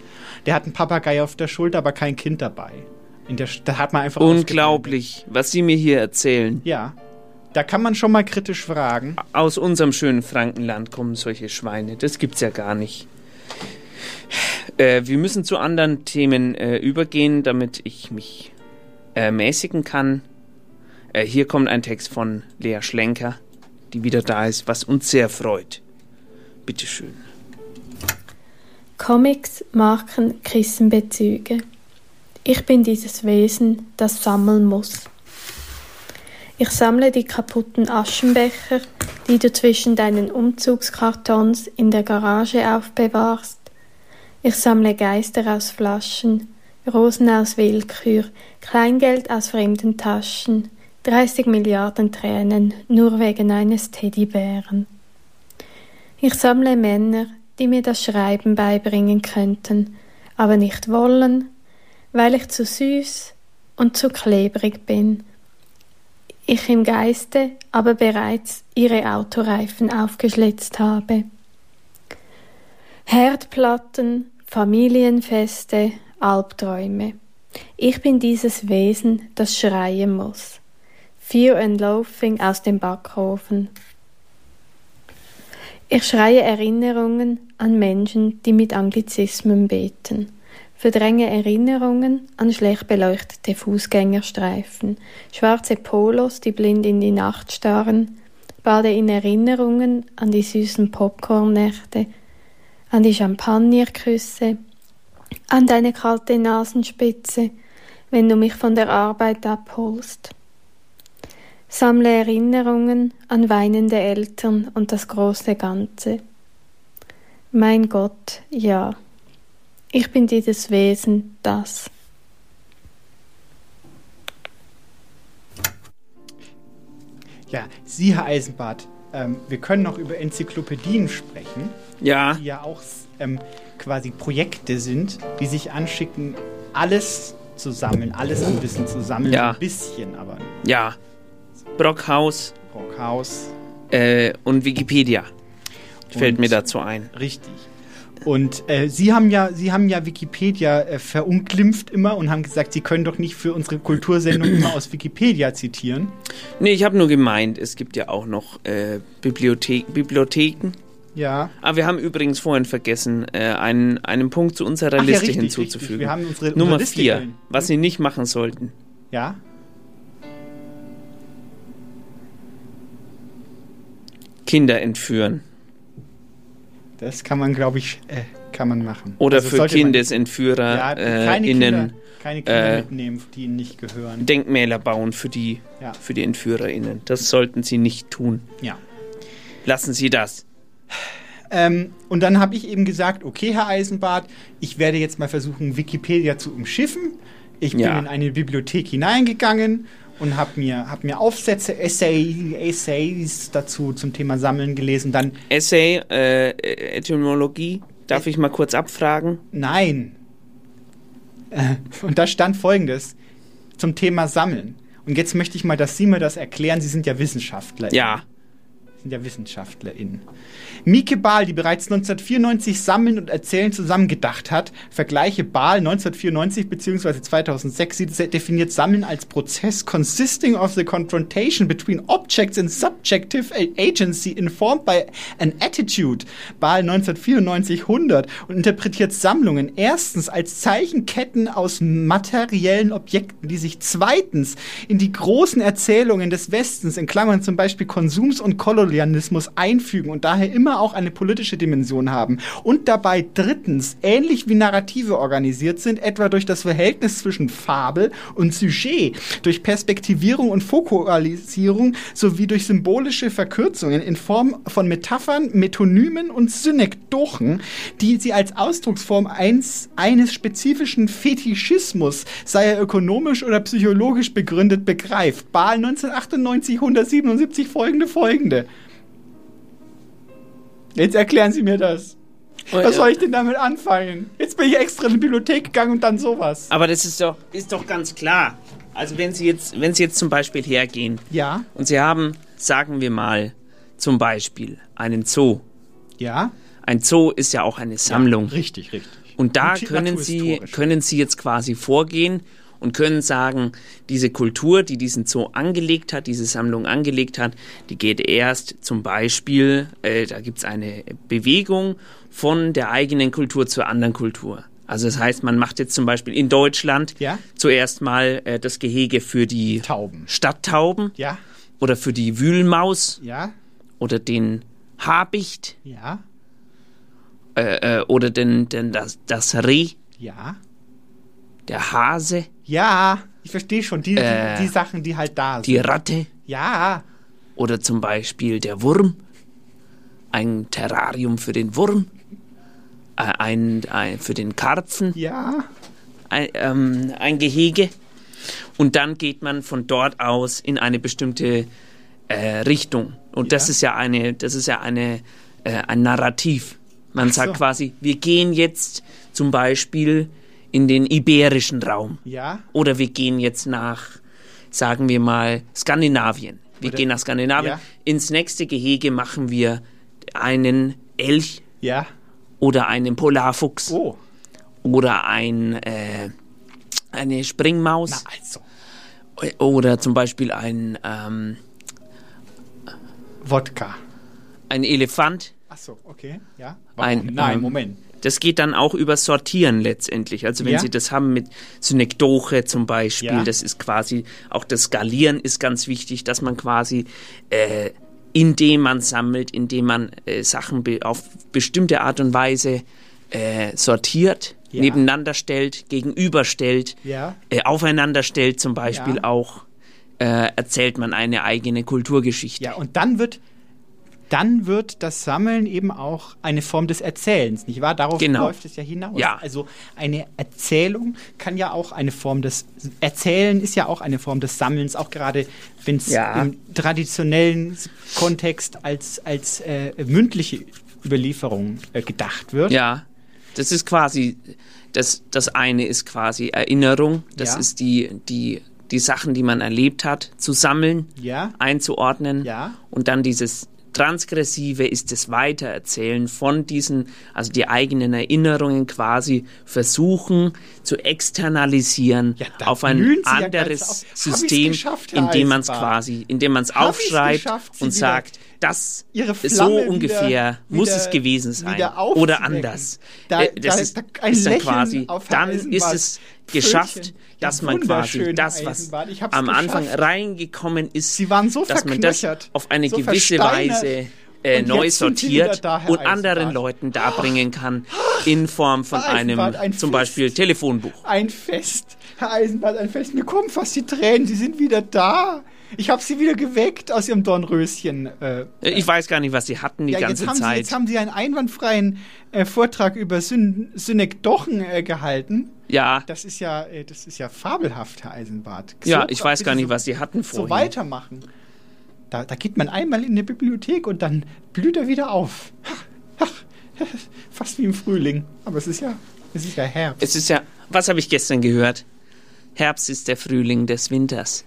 Der hat einen Papagei auf der Schulter, aber kein Kind dabei. In der, da hat man einfach Unglaublich, was Sie mir hier erzählen. Ja, da kann man schon mal kritisch fragen. Aus unserem schönen Frankenland kommen solche Schweine. Das gibt's ja gar nicht. Äh, wir müssen zu anderen Themen äh, übergehen, damit ich mich äh, mäßigen kann. Hier kommt ein Text von Lea Schlenker, die wieder da ist, was uns sehr freut. Bitteschön. Comics, Marken, Kissenbezüge. Ich bin dieses Wesen, das sammeln muss. Ich sammle die kaputten Aschenbecher, die du zwischen deinen Umzugskartons in der Garage aufbewahrst. Ich sammle Geister aus Flaschen, Rosen aus Willkür, Kleingeld aus fremden Taschen, 30 Milliarden Tränen nur wegen eines Teddybären. Ich sammle Männer, die mir das Schreiben beibringen könnten, aber nicht wollen, weil ich zu süß und zu klebrig bin. Ich im Geiste aber bereits ihre Autoreifen aufgeschlitzt habe. Herdplatten, Familienfeste, Albträume. Ich bin dieses Wesen, das schreien muss. Fear and Loafing aus dem Backofen. Ich schreie Erinnerungen an Menschen, die mit Anglizismen beten. Verdränge Erinnerungen an schlecht beleuchtete Fußgängerstreifen, schwarze Polos, die blind in die Nacht starren, bade in Erinnerungen an die süßen Popcornnächte, an die Champagnerküsse, an deine kalte Nasenspitze, wenn du mich von der Arbeit abholst. Sammle Erinnerungen an weinende Eltern und das große Ganze. Mein Gott, ja. Ich bin dieses Wesen, das. Ja, Sie, Herr Eisenbart, ähm, wir können noch über Enzyklopädien sprechen. Ja. Die ja auch ähm, quasi Projekte sind, die sich anschicken, alles zu sammeln, alles an Wissen zu sammeln. Ja. Ein bisschen, aber Ja. Brockhaus. Brockhaus. Äh, und Wikipedia. Fällt Und- mir dazu ein. Richtig. Und äh, Sie haben ja, Sie haben ja Wikipedia äh, verunglimpft immer und haben gesagt, Sie können doch nicht für unsere Kultursendung immer aus Wikipedia zitieren. Nee, ich habe nur gemeint, es gibt ja auch noch äh, Bibliothe Bibliotheken. Ja. Ah, wir haben übrigens vorhin vergessen, äh, einen, einen Punkt zu unserer Ach ja, Liste richtig, hinzuzufügen. richtig. Wir haben unsere- Nummer unsere Liste 4, gehalten. was Sie nicht machen sollten. Ja. Kinder entführen. Das kann man, glaube ich, äh, kann man machen. Oder Also für Kindesentführer ja, äh, keine innen Kinder, keine Kinder äh, mitnehmen, die ihnen nicht gehören. Denkmäler bauen für die, Ja. für die EntführerInnen. Das sollten Sie nicht tun. Ja. Lassen Sie das. Ähm, und dann habe ich eben gesagt, okay, Herr Eisenbart, ich werde jetzt mal versuchen, Wikipedia zu umschiffen. Ich bin Ja. in eine Bibliothek hineingegangen und habe mir, hab mir Aufsätze, Essay, Essays dazu zum Thema Sammeln gelesen. Dann Essay, äh, Etymologie, Darf ich mal kurz abfragen? Nein. Äh, Und da stand folgendes zum Thema Sammeln. Und jetzt möchte ich mal, dass Sie mir das erklären. Sie sind ja Wissenschaftler. Ja. Sind ja WissenschaftlerInnen. Mieke Bahl, die bereits 1994 Sammeln und Erzählen zusammengedacht hat, vergleiche Bahl 1994 bzw. 2006, sie definiert Sammeln als Prozess consisting of the confrontation between objects and subjective agency informed by an attitude. Bahl 1994 100 und interpretiert Sammlungen erstens als Zeichenketten aus materiellen Objekten, die sich zweitens in die großen Erzählungen des Westens, in Klammern zum Beispiel Konsums und Kolonialismus, einfügen und daher immer auch eine politische Dimension haben und dabei drittens ähnlich wie Narrative organisiert sind, etwa durch das Verhältnis zwischen Fabel und Sujet, durch Perspektivierung und Fokalisierung sowie durch symbolische Verkürzungen in Form von Metaphern, Metonymen und Synekdochen, die sie als Ausdrucksform eins, eines spezifischen Fetischismus, sei er ökonomisch oder psychologisch begründet, begreift. Bahl 1998, 177 folgende folgende. Jetzt erklären Sie mir das. Was soll ich denn damit anfangen? Jetzt bin ich extra in die Bibliothek gegangen und dann sowas. Aber das ist doch, ist doch ganz klar. Also wenn Sie jetzt, wenn Sie jetzt zum Beispiel hergehen Ja, und Sie haben, sagen wir mal, zum Beispiel einen Zoo. ja. Ein Zoo ist ja auch eine Sammlung. richtig, richtig. Und da Und können Sie, können Sie jetzt quasi vorgehen und können sagen, diese Kultur, die diesen Zoo angelegt hat, diese Sammlung angelegt hat, die geht erst zum Beispiel, äh, da gibt es eine Bewegung von der eigenen Kultur zur anderen Kultur. Also das heißt, man macht jetzt zum Beispiel in Deutschland Ja. zuerst mal äh, das Gehege für die Tauben. Stadttauben Ja, oder für die Wühlmaus ja, oder den Habicht ja, äh, äh, oder den, den, das, das Reh, ja. Der Hase, Ja, ich verstehe schon. Die, Äh, die, die Sachen, die halt da sind. die Ratte Ja, oder zum Beispiel der Wurm, ein Terrarium für den Wurm, äh, ein, ein für den Karpfen, ja. ein, ähm, ein Gehege. Und dann geht man von dort aus in eine bestimmte äh, Richtung. Und das Ja. ist ja eine, das ist ja eine, äh, ein Narrativ. Man Ach sagt so. quasi, wir gehen jetzt zum Beispiel in den iberischen Raum. Ja. Oder wir gehen jetzt nach, sagen wir mal, Skandinavien. Wir Oder- gehen nach Skandinavien. Ja. Ins nächste Gehege machen wir einen Elch Ja. oder einen Polarfuchs Oh. oder ein, äh, eine Springmaus Na also. oder zum Beispiel ein, ähm, Wodka. ein Elefant. Ach so, okay. Ja. Ein, Nein, ähm, Moment. Das geht dann auch über Sortieren letztendlich. Also wenn Ja. Sie das haben mit Synekdoche zum Beispiel, Ja. das ist quasi, auch das Skalieren ist ganz wichtig, dass man quasi, äh, indem man sammelt, indem man äh, Sachen be auf bestimmte Art und Weise äh, sortiert, Ja. nebeneinander stellt, gegenüberstellt, Ja. äh, aufeinander stellt zum Beispiel Ja. auch, äh, erzählt man eine eigene Kulturgeschichte. Ja, und dann wird, dann wird das Sammeln eben auch eine Form des Erzählens, nicht wahr? Darauf Genau. läuft es ja hinaus. Ja. Also eine Erzählung kann ja auch eine Form des Erzählen ist ja auch eine Form des Sammelns, auch gerade wenn es Ja. im traditionellen Kontext als, als äh, mündliche Überlieferung äh, gedacht wird. Ja, das ist quasi, das, das eine ist quasi Erinnerung, das Ja. ist die, die, die Sachen, die man erlebt hat, zu sammeln, Ja. einzuordnen Ja. und dann dieses Transgressive ist das Weitererzählen von diesen, also die eigenen Erinnerungen quasi versuchen zu externalisieren da auf ein ja anderes ich's System, geschafft, Herr indem man es quasi, indem man es aufschreibt und sagt, das Ihre so Flamme ungefähr wieder- muss wieder- es gewesen sein oder anders. Da- Äh, das da- ist, da- ein ist dann Lächeln quasi, dann ist Eisenbahns es geschafft, Pfötchen. dass Ja, man quasi das, was Eisenbahn. Am Anfang geschafft. reingekommen ist, so dass man das auf eine so gewisse. Weise äh, neu sortiert da, und anderen Eisenbahn. Leuten darbringen kann in Form von einem Eisenbahn, ein zum Fest. Beispiel Telefonbuch. Ein Fest. Herr Eisenbahn, ein Fest. Mir kommen fast die Tränen. Sie sind wieder da. Ich habe Sie wieder geweckt aus Ihrem Dornröschen. Äh, Äh, Ich weiß gar nicht, was sie hatten die ja, ganze jetzt haben, Sie, Zeit. jetzt haben Sie einen einwandfreien äh, Vortrag über Syn Synekdochen äh, gehalten. ja, Das ist ja, äh, das ist ja fabelhaft, Herr Eisenbart. ja, So, ich weiß gar nicht, so, was sie hatten So vorhin. weitermachen. Da, da geht man einmal in eine Bibliothek und dann blüht er wieder auf. Fast wie im Frühling. Aber es ist ja, es ist ja Herbst. Es ist ja, was habe ich gestern gehört? Herbst ist der Frühling des Winters.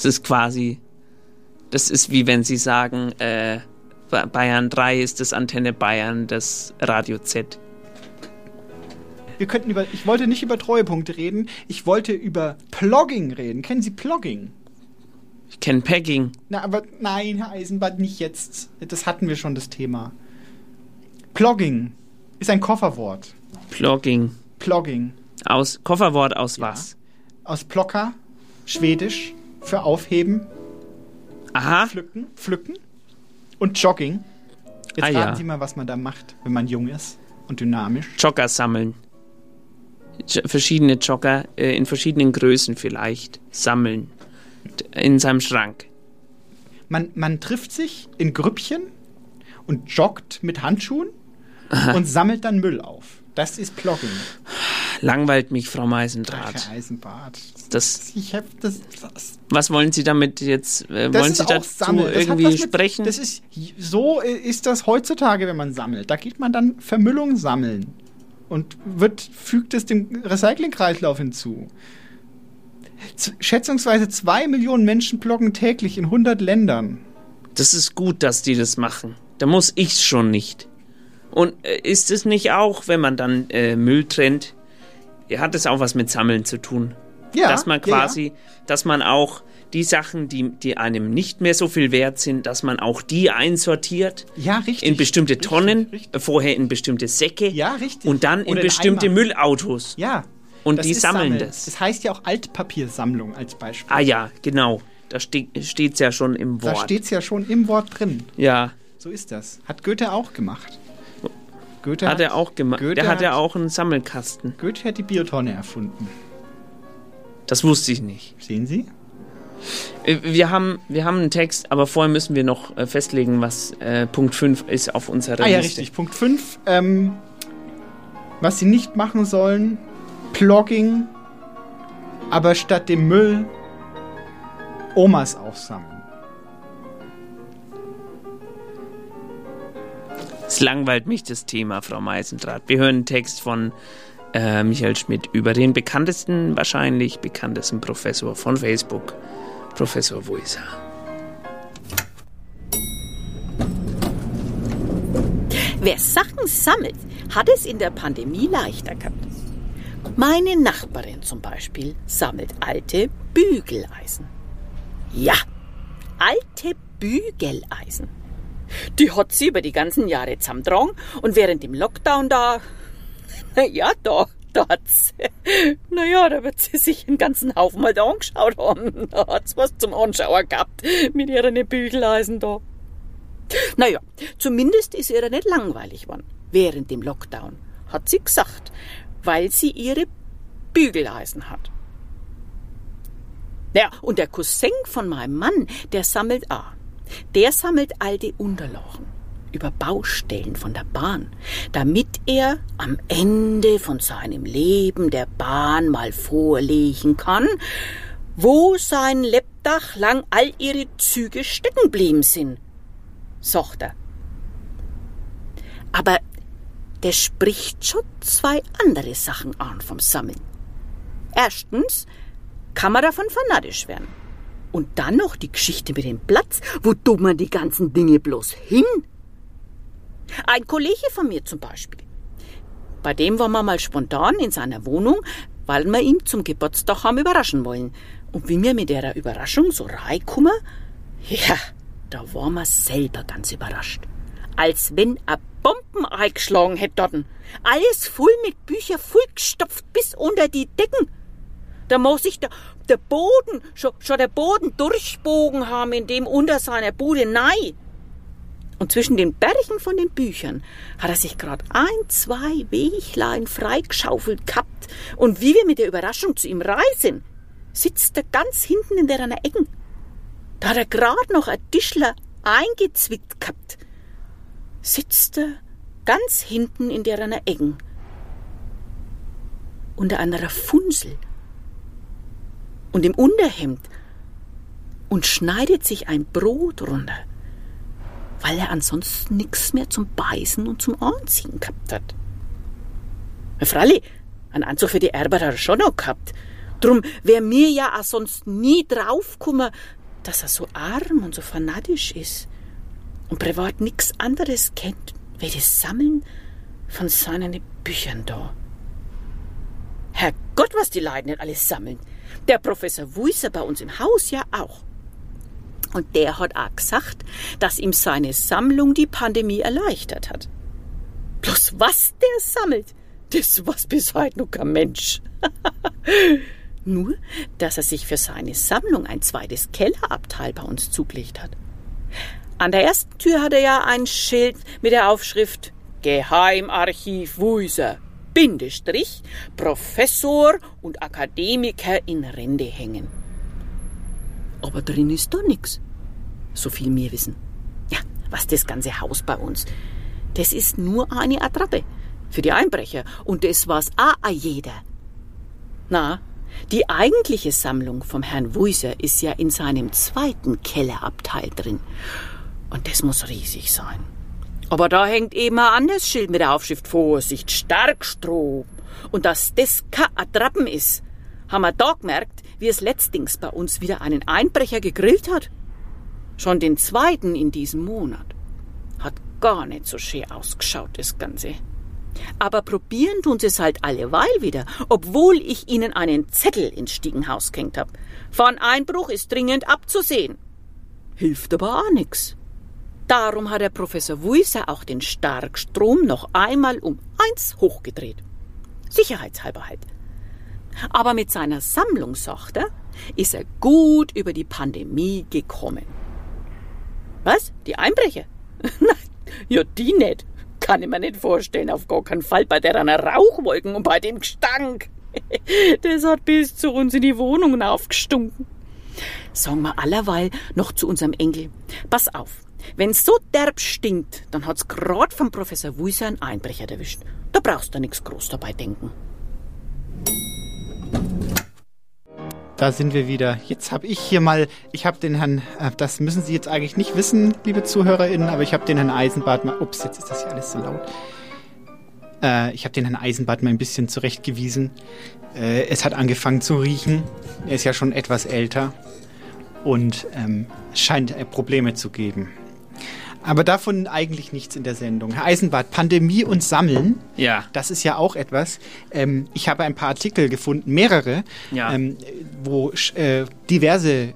Es ist quasi, das ist wie wenn Sie sagen, äh, Bayern 3 ist das Antenne Bayern, das Radio Z. Wir könnten über, ich wollte nicht über Treuepunkte reden, ich wollte über Plogging reden. Kennen Sie Plogging? Ich kenne Pegging. Na, aber nein, Herr Eisenbahn, nicht jetzt. Das hatten wir schon, das Thema. Plogging ist ein Kofferwort. Plogging. Plogging. Aus Kofferwort aus Ja. was? Aus Plocker, Schwedisch, für Aufheben. Aha. Pflücken, pflücken. Und Jogging. Jetzt Ah, raten ja. Sie mal, was man da macht, wenn man jung ist und dynamisch. Jogger sammeln. J verschiedene Jogger äh, in verschiedenen Größen vielleicht sammeln. In seinem Schrank. Man, man trifft sich in Grüppchen und joggt mit Handschuhen Aha. und sammelt dann Müll auf. Das ist Plogging. Langweilt mich, Frau Ach, Meisendraht. Herr Eisenbart. Das, Ich hab das, das, was wollen Sie damit jetzt? Äh, das wollen ist Sie auch dazu Sammeln. Das hat irgendwie was mit- sprechen? Das ist, so ist das heutzutage, wenn man sammelt. Da geht man dann Vermüllung sammeln und wird, fügt es dem Recyclingkreislauf hinzu. Z schätzungsweise zwei Millionen Menschen bloggen täglich in 100 Ländern. Das ist gut, dass die das machen. Da muss ich's schon nicht. Und äh, ist es nicht auch, wenn man dann äh, Müll trennt, hat es auch was mit Sammeln zu tun? Ja, dass man ja, ja. quasi, dass man auch die Sachen, die, die einem nicht mehr so viel wert sind, dass man auch die einsortiert Ja, richtig. in bestimmte Tonnen, äh, vorher in bestimmte Säcke Ja, richtig. und dann in Oder in bestimmte Eimer. Müllautos. Ja. Und die sammeln Sammeln. das. Das heißt ja auch Altpapiersammlung als Beispiel. Ah ja, genau. Da ste steht's ja schon im Da Wort. steht es ja schon im Wort drin. ja, So ist das. Hat Goethe auch gemacht. Goethe hat er auch gemacht. Der hat ja hat- auch einen Sammelkasten. Goethe hat die Biotonne erfunden. Das wusste ich nicht. Sehen Sie? Äh, Wir haben, wir haben einen Text, aber vorher müssen wir noch äh, festlegen, was äh, Punkt 5 ist auf unserer Ah ja, Liste. richtig. Punkt 5. Ähm, was Sie nicht machen sollen, Plogging, aber statt dem Müll Omas aufsammeln. Es langweilt mich das Thema, Frau Meisendrath. Wir hören einen Text von äh, Michael Schmidt über den bekanntesten, wahrscheinlich bekanntesten Professor von Facebook, Professor Wuiser. Wer Sachen sammelt, hat es in der Pandemie leichter gehabt. Meine Nachbarin zum Beispiel sammelt alte Bügeleisen. Ja, alte Bügeleisen. Die hat sie über die ganzen Jahre zusammengetragen und während dem Lockdown da, na ja, da, da hat sie, na ja, da wird sie sich einen ganzen Haufen mal da angeschaut haben. Da hat's was zum Anschauen gehabt mit ihren Bügeleisen da. Naja, zumindest ist ihr nicht langweilig geworden während dem Lockdown, hat sie gesagt, weil sie ihre Bügeleisen hat. Ja, und der Cousin von meinem Mann, der sammelt auch. Der sammelt alte Unterlagen über Baustellen von der Bahn, damit er am Ende von seinem Leben der Bahn mal vorlegen kann, wo sein Lebdach lang all ihre Züge stecken geblieben sind, sagt er. Aber der spricht schon zwei andere Sachen an vom Sammeln. Erstens kann man davon fanatisch werden. Und dann noch die Geschichte mit dem Platz, wo tut man die ganzen Dinge bloß hin? Ein Kollege von mir zum Beispiel. Bei dem waren wir mal spontan in seiner Wohnung, weil wir ihn zum Geburtstag haben überraschen wollen. Und wie wir mit der Überraschung so reinkommen, ja, da waren wir selber ganz überrascht. Als wenn a Bomben eingeschlagen hätte dort. Alles voll mit Büchern, vollgestopft bis unter die Decken. Da muss sich der, der Boden, schon, schon der Boden durchbogen haben, in dem unter seiner Bude nei. Und zwischen den Bergen von den Büchern hat er sich gerade ein, zwei Weglein freigeschaufelt gehabt. Und wie wir mit der Überraschung zu ihm reisen, sitzt er ganz hinten in der einer Ecken. Da hat er gerade noch ein Tischler eingezwickt gehabt. Sitzt er ganz hinten in der einer Ecken. Unter einer Funsel. Und im Unterhemd. Und schneidet sich ein Brot runter. weil er ansonsten nichts mehr zum Beißen und zum Anziehen gehabt hat. Freilich, einen Anzug für die Erber hat er schon noch gehabt. Drum wär mir ja auch sonst nie draufgekommen, dass er so arm und so fanatisch ist und privat nix anderes kennt, wie das Sammeln von seinen Büchern da. Herrgott, was die Leute nicht alles sammeln. Der Professor Wuiser bei uns im Haus ja auch. Und der hat auch gesagt, dass ihm seine Sammlung die Pandemie erleichtert hat. Bloß was der sammelt, das was bis heute noch kein Mensch. Nur, dass er sich für seine Sammlung ein zweites Kellerabteil bei uns zugelegt hat. An der ersten Tür hat er ja ein Schild mit der Aufschrift Geheimarchiv Wuiser, Bindestrich, Professor und Akademiker in Rente hängen. Aber drin ist da nix. So viel mir wissen. Ja, was das ganze Haus bei uns. Das ist nur eine Attrappe für die Einbrecher und das war's auch jeder. Na, die eigentliche Sammlung vom Herrn Wuiser ist ja in seinem zweiten Kellerabteil drin. Und das muss riesig sein. Aber da hängt eben ein anderes Schild mit der Aufschrift Vorsicht, Starkstrom. Und dass das kein Attrappen ist, haben wir da gemerkt, wie es letztings bei uns wieder einen Einbrecher gegrillt hat. Schon den zweiten in diesem Monat. Hat gar nicht so schön ausgeschaut, das Ganze. Aber probieren tun sie es halt alleweil wieder, obwohl ich ihnen einen Zettel ins Stiegenhaus gehängt hab. Von Einbruch ist dringend abzusehen. Hilft aber auch nix. Darum hat der Professor Wuiser auch den Starkstrom noch einmal um eins hochgedreht. Sicherheitshalber halt. Aber mit seiner Sammlung, sagt er, ist er gut über die Pandemie gekommen. Was? Die Einbrecher? ja, die nicht. Kann ich mir nicht vorstellen, auf gar keinen Fall bei der einer Rauchwolken und bei dem Gestank. Das hat bis zu uns in die Wohnungen aufgestunken. Sagen wir allerweil noch zu unserem Enkel. Pass auf, wenn's so derb stinkt, dann hat's grad vom Professor Wuiser einen Einbrecher erwischt. Da brauchst du nix groß dabei denken. Da sind wir wieder. Jetzt habe ich hier mal, ich habe den Herrn, äh, das müssen Sie jetzt eigentlich nicht wissen, liebe ZuhörerInnen, aber ich habe den Herrn Eisenbart mal, ups, jetzt ist das hier alles so laut. Äh, ich habe den Herrn Eisenbart mal ein bisschen zurechtgewiesen. Äh, es hat angefangen zu riechen. Er ist ja schon etwas älter und ähm, scheint äh, Probleme zu geben. Aber davon eigentlich nichts in der Sendung. Herr Eisenbart, Pandemie und Sammeln. Ja. Das ist ja auch etwas. Ähm, ich habe ein paar Artikel gefunden, mehrere, Ja. ähm, wo äh, diverse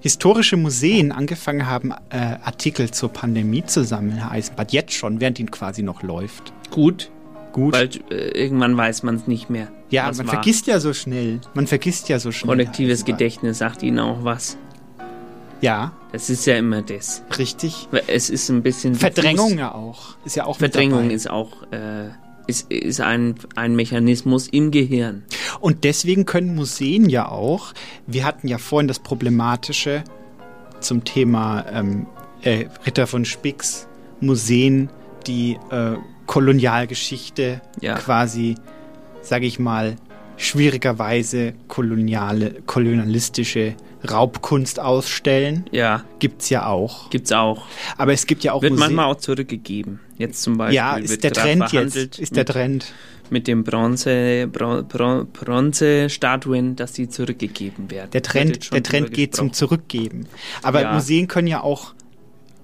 historische Museen angefangen haben, äh, Artikel zur Pandemie zu sammeln, Herr Eisenbart. Jetzt schon, während ihn quasi noch läuft. Gut. Gut. Weil äh, irgendwann weiß man es nicht mehr. Ja, man war. vergisst ja so schnell. Man vergisst ja so schnell. Kollektives. Gedächtnis sagt Ihnen auch was. Ja. Das ist ja immer das. Richtig. Es ist ein bisschen. Verdrängung diffus. ja auch. Ist ja auch Verdrängung ist auch äh, ist, ist ein, ein Mechanismus im Gehirn. Und deswegen können Museen ja auch, wir hatten ja vorhin das Problematische zum Thema ähm, äh, Ritter von Spix, Museen, die äh, Kolonialgeschichte Ja. quasi, sage ich mal, schwierigerweise koloniale, kolonialistische Raubkunst ausstellen. Ja. Gibt's ja auch. Gibt's auch. Aber es gibt ja auch Wird Museen. manchmal auch zurückgegeben. Jetzt zum Beispiel. Ja, ist der Trend jetzt. Ist der mit- Trend. Mit den Bronze, Bron, Bron, Bronzestatuen, dass die zurückgegeben werden. Der Trend, der Trend geht zum. Zurückgeben. Aber Ja. Museen können ja auch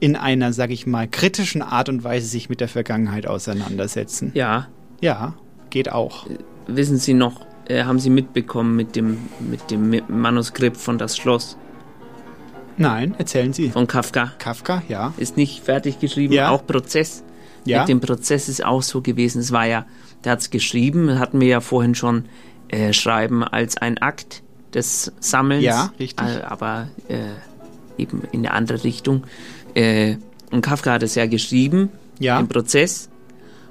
in einer, sag ich mal, kritischen Art und Weise sich mit der Vergangenheit auseinandersetzen. Ja. Ja, geht auch. Wissen Sie noch, äh, haben Sie mitbekommen mit dem, mit dem Manuskript von Das Schloss? Nein, erzählen Sie. Von Kafka. Kafka, ja. Ist nicht fertig geschrieben, Ja. auch Prozess. Ja. Mit dem Prozess ist auch so gewesen. Es war ja, der hat es geschrieben, hatten wir ja vorhin schon äh, Schreiben als ein Akt des Sammelns. Ja, richtig. Äh, aber äh, eben in eine andere Richtung. Äh, und Kafka hat es ja geschrieben Ja. im Prozess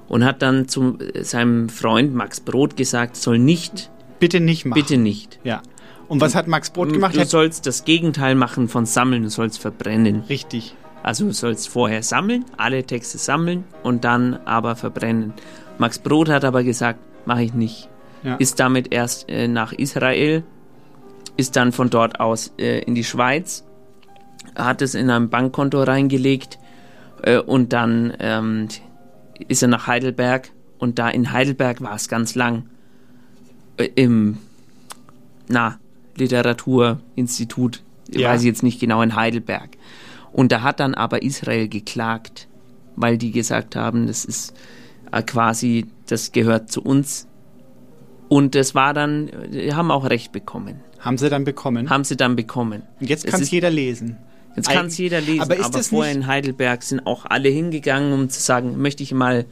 und hat dann zu seinem Freund Max Brod gesagt, soll nicht, Bitte nicht machen. bitte nicht. Ja. Und was hat Max Brot gemacht? Du sollst das Gegenteil machen von sammeln, du sollst verbrennen. Richtig. Also du sollst vorher sammeln, alle Texte sammeln und dann aber verbrennen. Max Brod hat aber gesagt, mache ich nicht. Ja. Ist damit erst äh, nach Israel, ist dann von dort aus äh, in die Schweiz, hat es in ein Bankkonto reingelegt Äh, und dann ähm, ist er nach Heidelberg und da in Heidelberg war es ganz lang äh, im na, Literaturinstitut, Ja. weiß ich jetzt nicht genau, in Heidelberg. Und da hat dann aber Israel geklagt, weil die gesagt haben, das ist äh, quasi, das gehört zu uns. Und das war dann, die haben auch Recht bekommen. Haben sie dann bekommen? Haben sie dann bekommen. Und jetzt kann es jeder lesen. Jetzt kann es jeder lesen, Aber aber, vorher in Heidelberg sind auch alle hingegangen, um zu sagen, möchte ich mal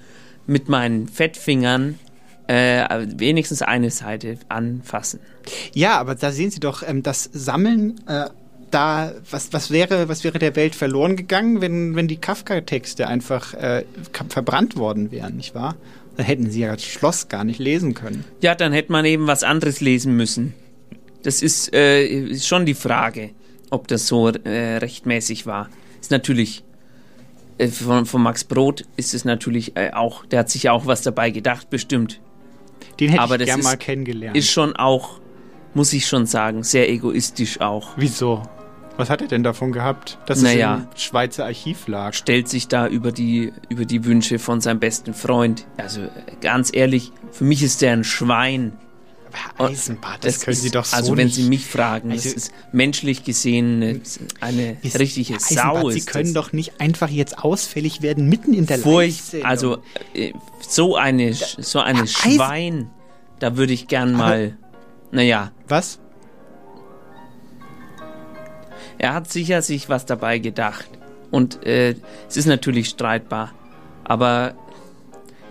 mit meinen Fettfingern äh, wenigstens eine Seite anfassen. Ja, aber da sehen Sie doch, ähm, das Sammeln, äh, da, was, was, wäre, was wäre der Welt verloren gegangen, wenn, wenn die Kafka-Texte einfach äh, verbrannt worden wären, nicht wahr? Dann hätten Sie ja das Schloss gar nicht lesen können. Ja, dann hätte man eben was anderes lesen müssen. Das ist, äh, ist schon die Frage, ob das so äh, rechtmäßig war. Ist natürlich, äh, von, von Max Brod ist es natürlich äh, auch, der hat sich ja auch was dabei gedacht, bestimmt. Den hätte Aber ich das gern ist, mal kennengelernt. Ist schon auch, muss ich schon sagen, sehr egoistisch auch. Wieso? Was hat er denn davon gehabt, dass es Naja. im Schweizer Archiv lag? stellt sich da über die, über die Wünsche von seinem besten Freund. Also äh, ganz ehrlich, für mich ist der ein Schwein. Herr Eisenbart, das, können ist, Sie doch so Also wenn nicht. Sie mich fragen, Also- das ist menschlich gesehen eine, Ist- richtige Herr Sau. Eisenbart, Sie ist können das. doch nicht einfach jetzt ausfällig werden, mitten in der Furcht, also äh, so eine, so eine Eisen- Schwein, da würde ich gern mal, naja. Was? Er hat sicher sich was dabei gedacht. Und äh, es ist natürlich streitbar. Aber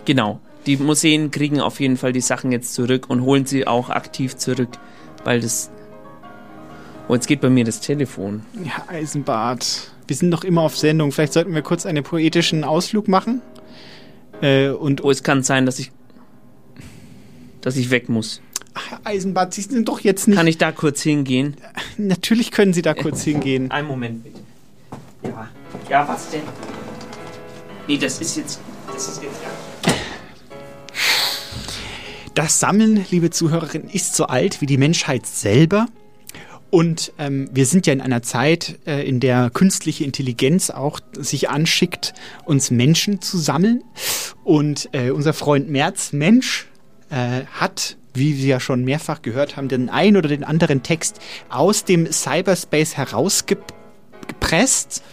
genau, die Museen kriegen auf jeden Fall die Sachen jetzt zurück und holen sie auch aktiv zurück, weil das. Oh, jetzt geht bei mir das Telefon. Herr Eisenbart, wir sind noch immer auf Sendung. Vielleicht sollten wir kurz einen poetischen Ausflug machen. Äh, und Oh, es kann sein, dass ich. dass ich weg muss. Herr Eisenbart, Sie sind doch jetzt nicht. Kann ich da kurz hingehen? Natürlich können Sie da kurz hingehen. Einen Moment bitte. Ja. Ja, was denn? Nee, das ist jetzt. Das ist jetzt ja. Das Sammeln, liebe Zuhörerinnen, ist so alt wie die Menschheit selber. Und ähm, wir sind ja in einer Zeit, äh, in der künstliche Intelligenz auch sich anschickt, uns Menschen zu sammeln. Und äh, unser Freund Merz, Mensch, äh, hat, wie wir ja schon mehrfach gehört haben, den einen oder den anderen Text aus dem Cyberspace herausgepresst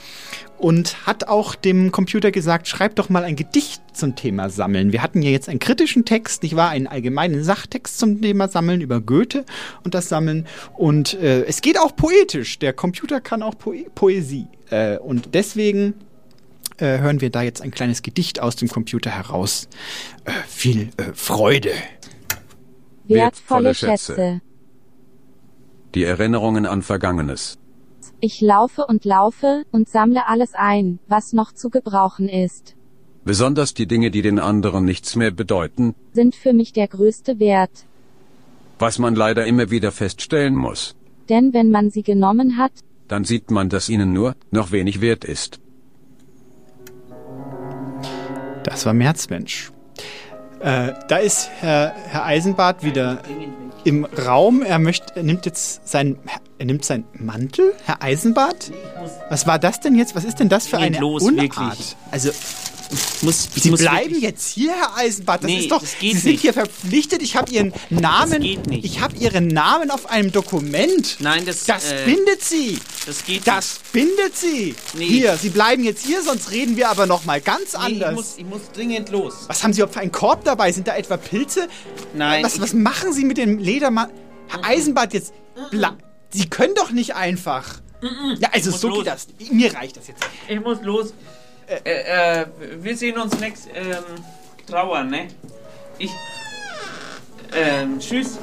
und hat auch dem Computer gesagt, schreib doch mal ein Gedicht zum Thema Sammeln. Wir hatten ja jetzt einen kritischen Text, nicht wahr? Einen allgemeinen Sachtext zum Thema Sammeln über Goethe und das Sammeln. Und äh, es geht auch poetisch. Der Computer kann auch Poe Poesie. Äh, und deswegen äh, hören wir da jetzt ein kleines Gedicht aus dem Computer heraus. Äh, viel äh, Freude. Wertvolle Schätze. Die Erinnerungen an Vergangenes. Ich laufe und laufe und sammle alles ein, was noch zu gebrauchen ist, Besonders die Dinge, die den anderen nichts mehr bedeuten, sind für mich der größte Wert. was man leider immer wieder feststellen muss. Denn wenn man sie genommen hat, Dann sieht man, dass ihnen nur noch wenig wert ist. Das war Märzmensch. Äh, da ist Herr, Herr Eisenbart wieder im Raum. Er möchte, er nimmt jetzt sein, er nimmt seinen Mantel. Herr Eisenbart? Was war das denn jetzt? Was ist denn das für Geht eine los, Unart? wirklich. Also, muss, ich Sie muss bleiben wirklich- jetzt hier, Herr Eisenbart. Das Nee, ist doch. das geht Sie sind nicht. hier verpflichtet. Ich habe Ihren Namen. geht nicht. Ich habe Ihren Namen auf einem Dokument. Nein, das. Das äh, bindet Sie. Das geht Das bindet Sie. Nee. Hier, Sie bleiben jetzt hier, sonst reden wir aber noch mal ganz nicht. Nee, ich anders. muss, ich muss dringend los. Was haben Sie überhaupt für einen Korb dabei? Sind da etwa Pilze? Nein. Was, ich- was machen Sie mit dem Ledermann? Herr Eisenbart, jetzt. Bla Sie können doch nicht einfach. Ja, also Ich so los. geht das. Mir reicht das jetzt. Ich muss los. Äh, äh, wir sehen uns nächst ähm, Trauer, ne? Ich. Ähm, tschüss.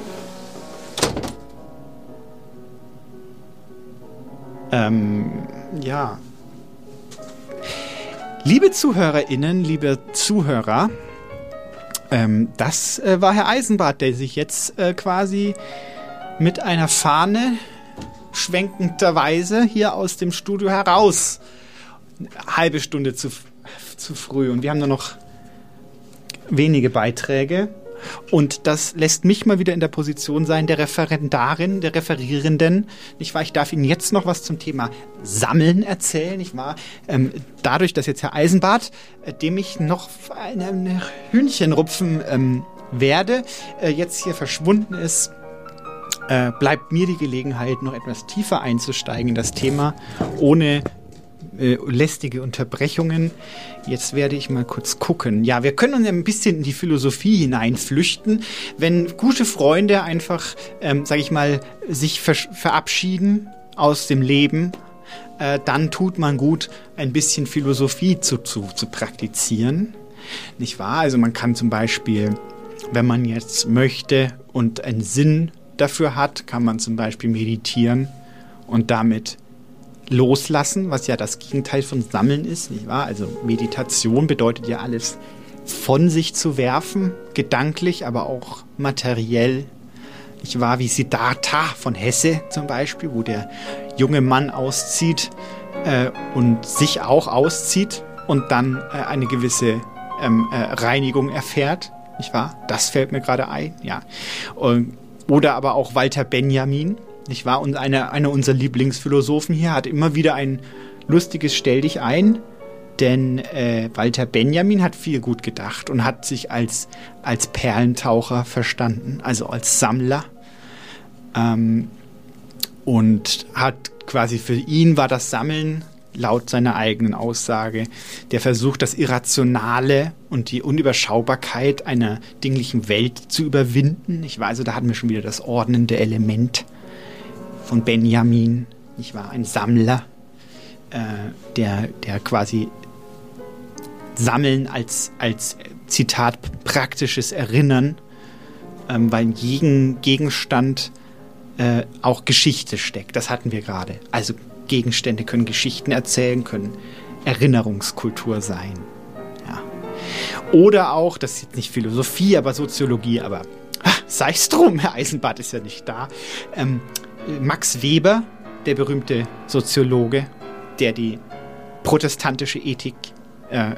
Ähm, ja. Liebe ZuhörerInnen, liebe Zuhörer, ähm, das äh, war Herr Eisenbart, der sich jetzt äh, quasi mit einer Fahne schwenkenderweise hier aus dem Studio heraus. Eine halbe Stunde zu, zu früh und wir haben nur noch wenige Beiträge. Und das lässt mich mal wieder in der Position sein, der Referendarin, der Referierenden. Nicht wahr? Ich darf Ihnen jetzt noch was zum Thema Sammeln erzählen, nicht wahr? Ähm, dadurch, dass jetzt Herr Eisenbart, äh, dem ich noch ein, ein Hühnchen rupfen ähm, werde, äh, jetzt hier verschwunden ist, äh, bleibt mir die Gelegenheit, noch etwas tiefer einzusteigen in das Thema, ohne äh, lästige Unterbrechungen. Jetzt werde ich mal kurz gucken. Ja, wir können uns ein bisschen in die Philosophie hineinflüchten, wenn gute Freunde einfach, ähm, sage ich mal, sich ver verabschieden aus dem Leben, äh, dann tut man gut, ein bisschen Philosophie zu, zu, zu praktizieren. Nicht wahr? Also man kann zum Beispiel, wenn man jetzt möchte und einen Sinn dafür hat, kann man zum Beispiel meditieren und damit loslassen, was ja das Gegenteil von Sammeln ist, nicht wahr? Also Meditation bedeutet ja alles von sich zu werfen, gedanklich, aber auch materiell. Ich war wie Siddhartha von Hesse zum Beispiel, wo der junge Mann auszieht äh, und sich auch auszieht und dann äh, eine gewisse ähm, äh, Reinigung erfährt, nicht wahr? Das fällt mir gerade ein, ja. Und, oder aber auch Walter Benjamin, nicht wahr? Und einer eine unserer Lieblingsphilosophen hier hat immer wieder ein lustiges Stell dich ein, denn äh, Walter Benjamin hat viel gut gedacht und hat sich als, als Perlentaucher verstanden, also als Sammler. Ähm, und hat quasi für ihn war das Sammeln laut seiner eigenen Aussage der Versuch, das Irrationale und die Unüberschaubarkeit einer dinglichen Welt zu überwinden. Ich weiß, also da hatten wir schon wieder das ordnende Element von Benjamin, ich war ein Sammler, äh, der, der quasi Sammeln als, als Zitat praktisches Erinnern, ähm, weil in jedem Gegenstand äh, auch Geschichte steckt. Das hatten wir gerade. Also Gegenstände können Geschichten erzählen, können Erinnerungskultur sein. Ja. Oder auch, das ist jetzt nicht Philosophie, aber Soziologie, aber sei es drum, Herr Eisenbart ist ja nicht da. Ähm, Max Weber, der berühmte Soziologe, der die protestantische Ethik äh,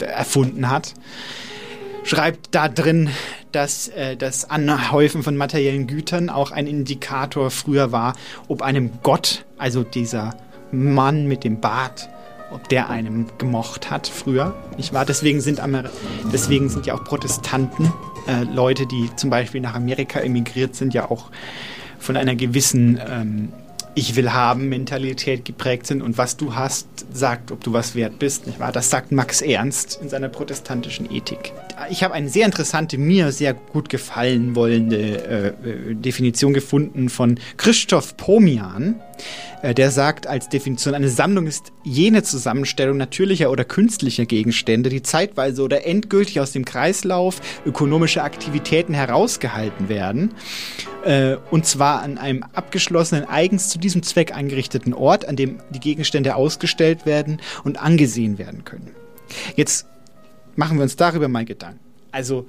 erfunden hat, schreibt da drin, dass äh, das Anhäufen von materiellen Gütern auch ein Indikator früher war, ob einem Gott, also dieser Mann mit dem Bart, ob der einem gemocht hat früher, nicht wahr? Deswegen sind, Amer deswegen sind ja auch Protestanten, äh, Leute, die zum Beispiel nach Amerika emigriert sind, ja auch von einer gewissen ähm, Ich will haben Mentalität geprägt sind und was du hast, sagt, ob du was wert bist, nicht wahr? Das sagt Max Ernst in seiner protestantischen Ethik. Ich habe eine sehr interessante, mir sehr gut gefallen wollende äh, äh Definition gefunden von Christoph Pomian. Äh, der sagt als Definition, eine Sammlung ist jene Zusammenstellung natürlicher oder künstlicher Gegenstände, die zeitweise oder endgültig aus dem Kreislauf ökonomischer Aktivitäten herausgehalten werden. Äh, und zwar an einem abgeschlossenen, eigens zu diesem Zweck eingerichteten Ort, an dem die Gegenstände ausgestellt werden und angesehen werden können. Jetzt machen wir uns darüber mal Gedanken. Also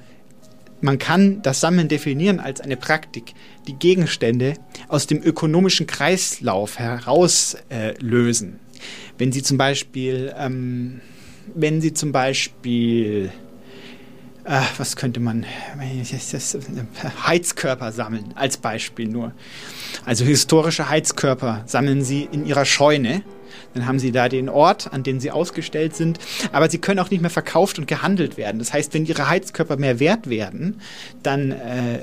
man kann das Sammeln definieren als eine Praktik, die Gegenstände aus dem ökonomischen Kreislauf herauslösen. Äh, wenn Sie zum Beispiel, ähm, wenn Sie zum Beispiel, äh, was könnte man, Heizkörper sammeln, als Beispiel nur. Also historische Heizkörper sammeln Sie in Ihrer Scheune dann haben sie da den Ort, an dem sie ausgestellt sind. Aber sie können auch nicht mehr verkauft und gehandelt werden. Das heißt, wenn ihre Heizkörper mehr wert werden, dann äh, äh,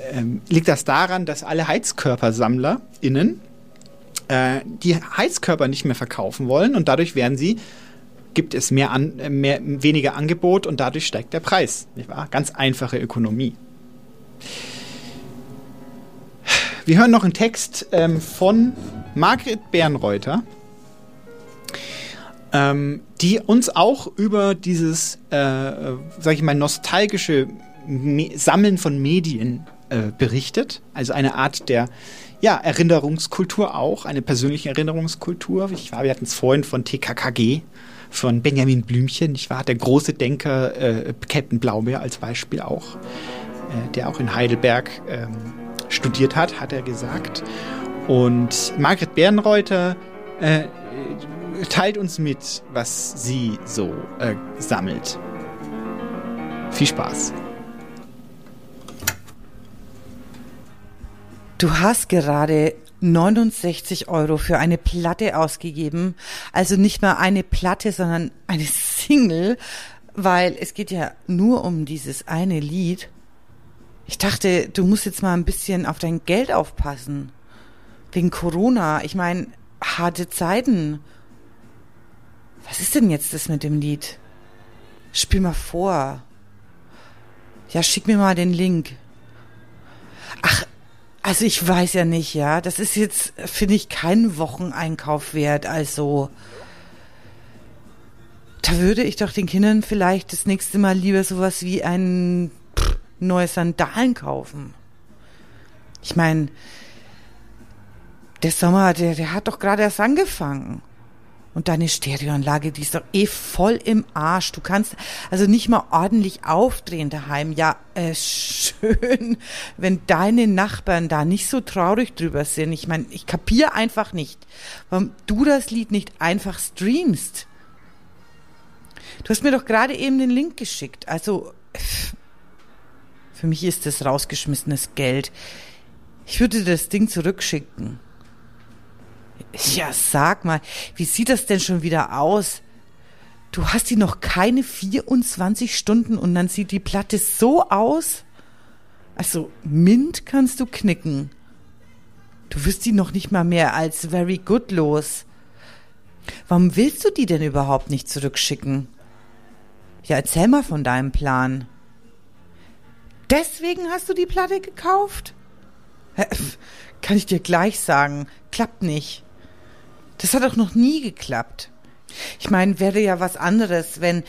liegt das daran, dass alle HeizkörpersammlerInnen äh, die Heizkörper nicht mehr verkaufen wollen und dadurch werden sie gibt es mehr, an, äh, mehr weniger Angebot und dadurch steigt der Preis. Nicht wahr? Ganz einfache Ökonomie. Wir hören noch einen Text ähm, von Margret Bernreuter ähm, die uns auch über dieses, äh, sag ich mal, nostalgische Me Sammeln von Medien äh, berichtet. Also eine Art der ja, Erinnerungskultur auch, eine persönliche Erinnerungskultur. Ich war, wir hatten es vorhin von TKKG, von Benjamin Blümchen, ich war der große Denker äh, Captain Blaubeer als Beispiel auch, äh, der auch in Heidelberg ähm, studiert hat, hat er gesagt. Und Margret Bärenreuter äh, teilt uns mit, was sie so äh, sammelt. Viel Spaß. Du hast gerade 69 Euro für eine Platte ausgegeben. Also nicht mal eine Platte, sondern eine Single, weil es geht ja nur um dieses eine Lied. Ich dachte, du musst jetzt mal ein bisschen auf dein Geld aufpassen. Wegen Corona. Ich meine, harte Zeiten. Was ist denn jetzt das mit dem Lied? Spiel mal vor. Ja, schick mir mal den Link. Ach, also ich weiß ja nicht, ja. Das ist jetzt, finde ich, kein Wocheneinkauf wert. Also, da würde ich doch den Kindern vielleicht das nächste Mal lieber sowas wie ein neues Sandalen kaufen. Ich meine, der Sommer, der, der hat doch gerade erst angefangen. Und deine Stereoanlage, die ist doch eh voll im Arsch. Du kannst also nicht mal ordentlich aufdrehen daheim. Ja, äh, schön, wenn deine Nachbarn da nicht so traurig drüber sind. Ich meine, ich kapier einfach nicht, warum du das Lied nicht einfach streamst. Du hast mir doch gerade eben den Link geschickt. Also, für mich ist das rausgeschmissenes Geld. Ich würde das Ding zurückschicken. Ja, sag mal, wie sieht das denn schon wieder aus? Du hast die noch keine 24 Stunden und dann sieht die Platte so aus? Also, Mint kannst du knicken. Du wirst die noch nicht mal mehr als very good los. Warum willst du die denn überhaupt nicht zurückschicken? Ja, erzähl mal von deinem Plan. Deswegen hast du die Platte gekauft? Kann ich dir gleich sagen, klappt nicht. Das hat doch noch nie geklappt. Ich meine, wäre ja was anderes, wenn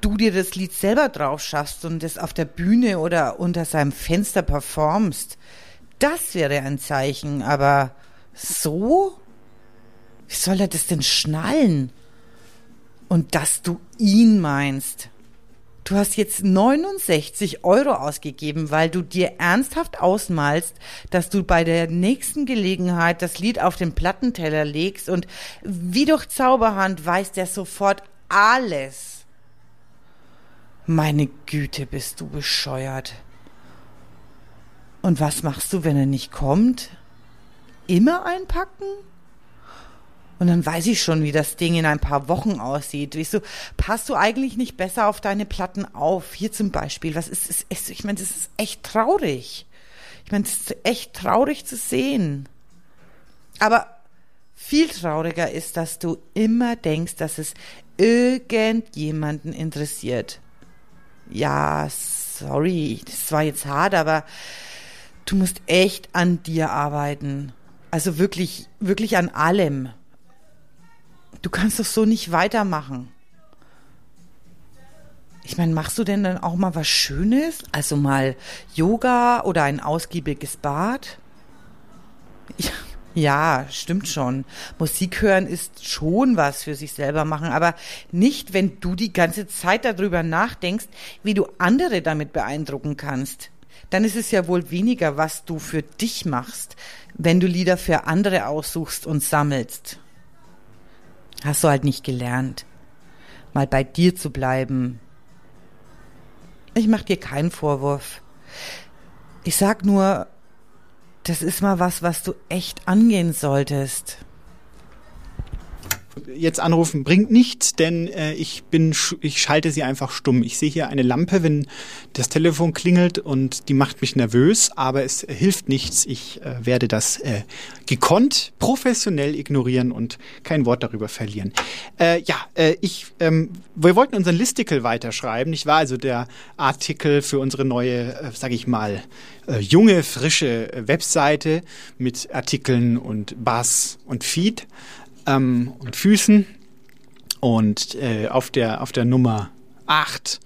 du dir das Lied selber drauf schaffst und es auf der Bühne oder unter seinem Fenster performst. Das wäre ein Zeichen, aber so? Wie soll er das denn schnallen? Und dass du ihn meinst. Du hast jetzt 69 Euro ausgegeben, weil du dir ernsthaft ausmalst, dass du bei der nächsten Gelegenheit das Lied auf den Plattenteller legst und wie durch Zauberhand weiß der sofort alles. Meine Güte, bist du bescheuert. Und was machst du, wenn er nicht kommt? Immer einpacken? Und dann weiß ich schon, wie das Ding in ein paar Wochen aussieht. Wieso passt du eigentlich nicht besser auf deine Platten auf? Hier zum Beispiel. Was ist, ist, ist ich meine, das ist echt traurig. Ich meine, das ist echt traurig zu sehen. Aber viel trauriger ist, dass du immer denkst, dass es irgendjemanden interessiert. Ja, sorry, das war jetzt hart, aber du musst echt an dir arbeiten. Also wirklich, wirklich an allem. Du kannst doch so nicht weitermachen. Ich meine, machst du denn dann auch mal was Schönes? Also mal Yoga oder ein ausgiebiges Bad? Ja, ja, stimmt schon. Musik hören ist schon was für sich selber machen, aber nicht, wenn du die ganze Zeit darüber nachdenkst, wie du andere damit beeindrucken kannst. Dann ist es ja wohl weniger, was du für dich machst, wenn du Lieder für andere aussuchst und sammelst. Hast du halt nicht gelernt, mal bei dir zu bleiben. Ich mach dir keinen Vorwurf. Ich sag nur, das ist mal was, was du echt angehen solltest jetzt anrufen bringt nichts, denn äh, ich bin, ich schalte sie einfach stumm. Ich sehe hier eine Lampe, wenn das Telefon klingelt und die macht mich nervös, aber es äh, hilft nichts. Ich äh, werde das äh, gekonnt, professionell ignorieren und kein Wort darüber verlieren. Äh, ja, äh, ich, ähm, wir wollten unseren Listicle weiterschreiben, nicht wahr? Also der Artikel für unsere neue, äh, sage ich mal, äh, junge, frische Webseite mit Artikeln und Bass und Feed ähm, und Füßen. Und äh, auf, der, auf der Nummer 8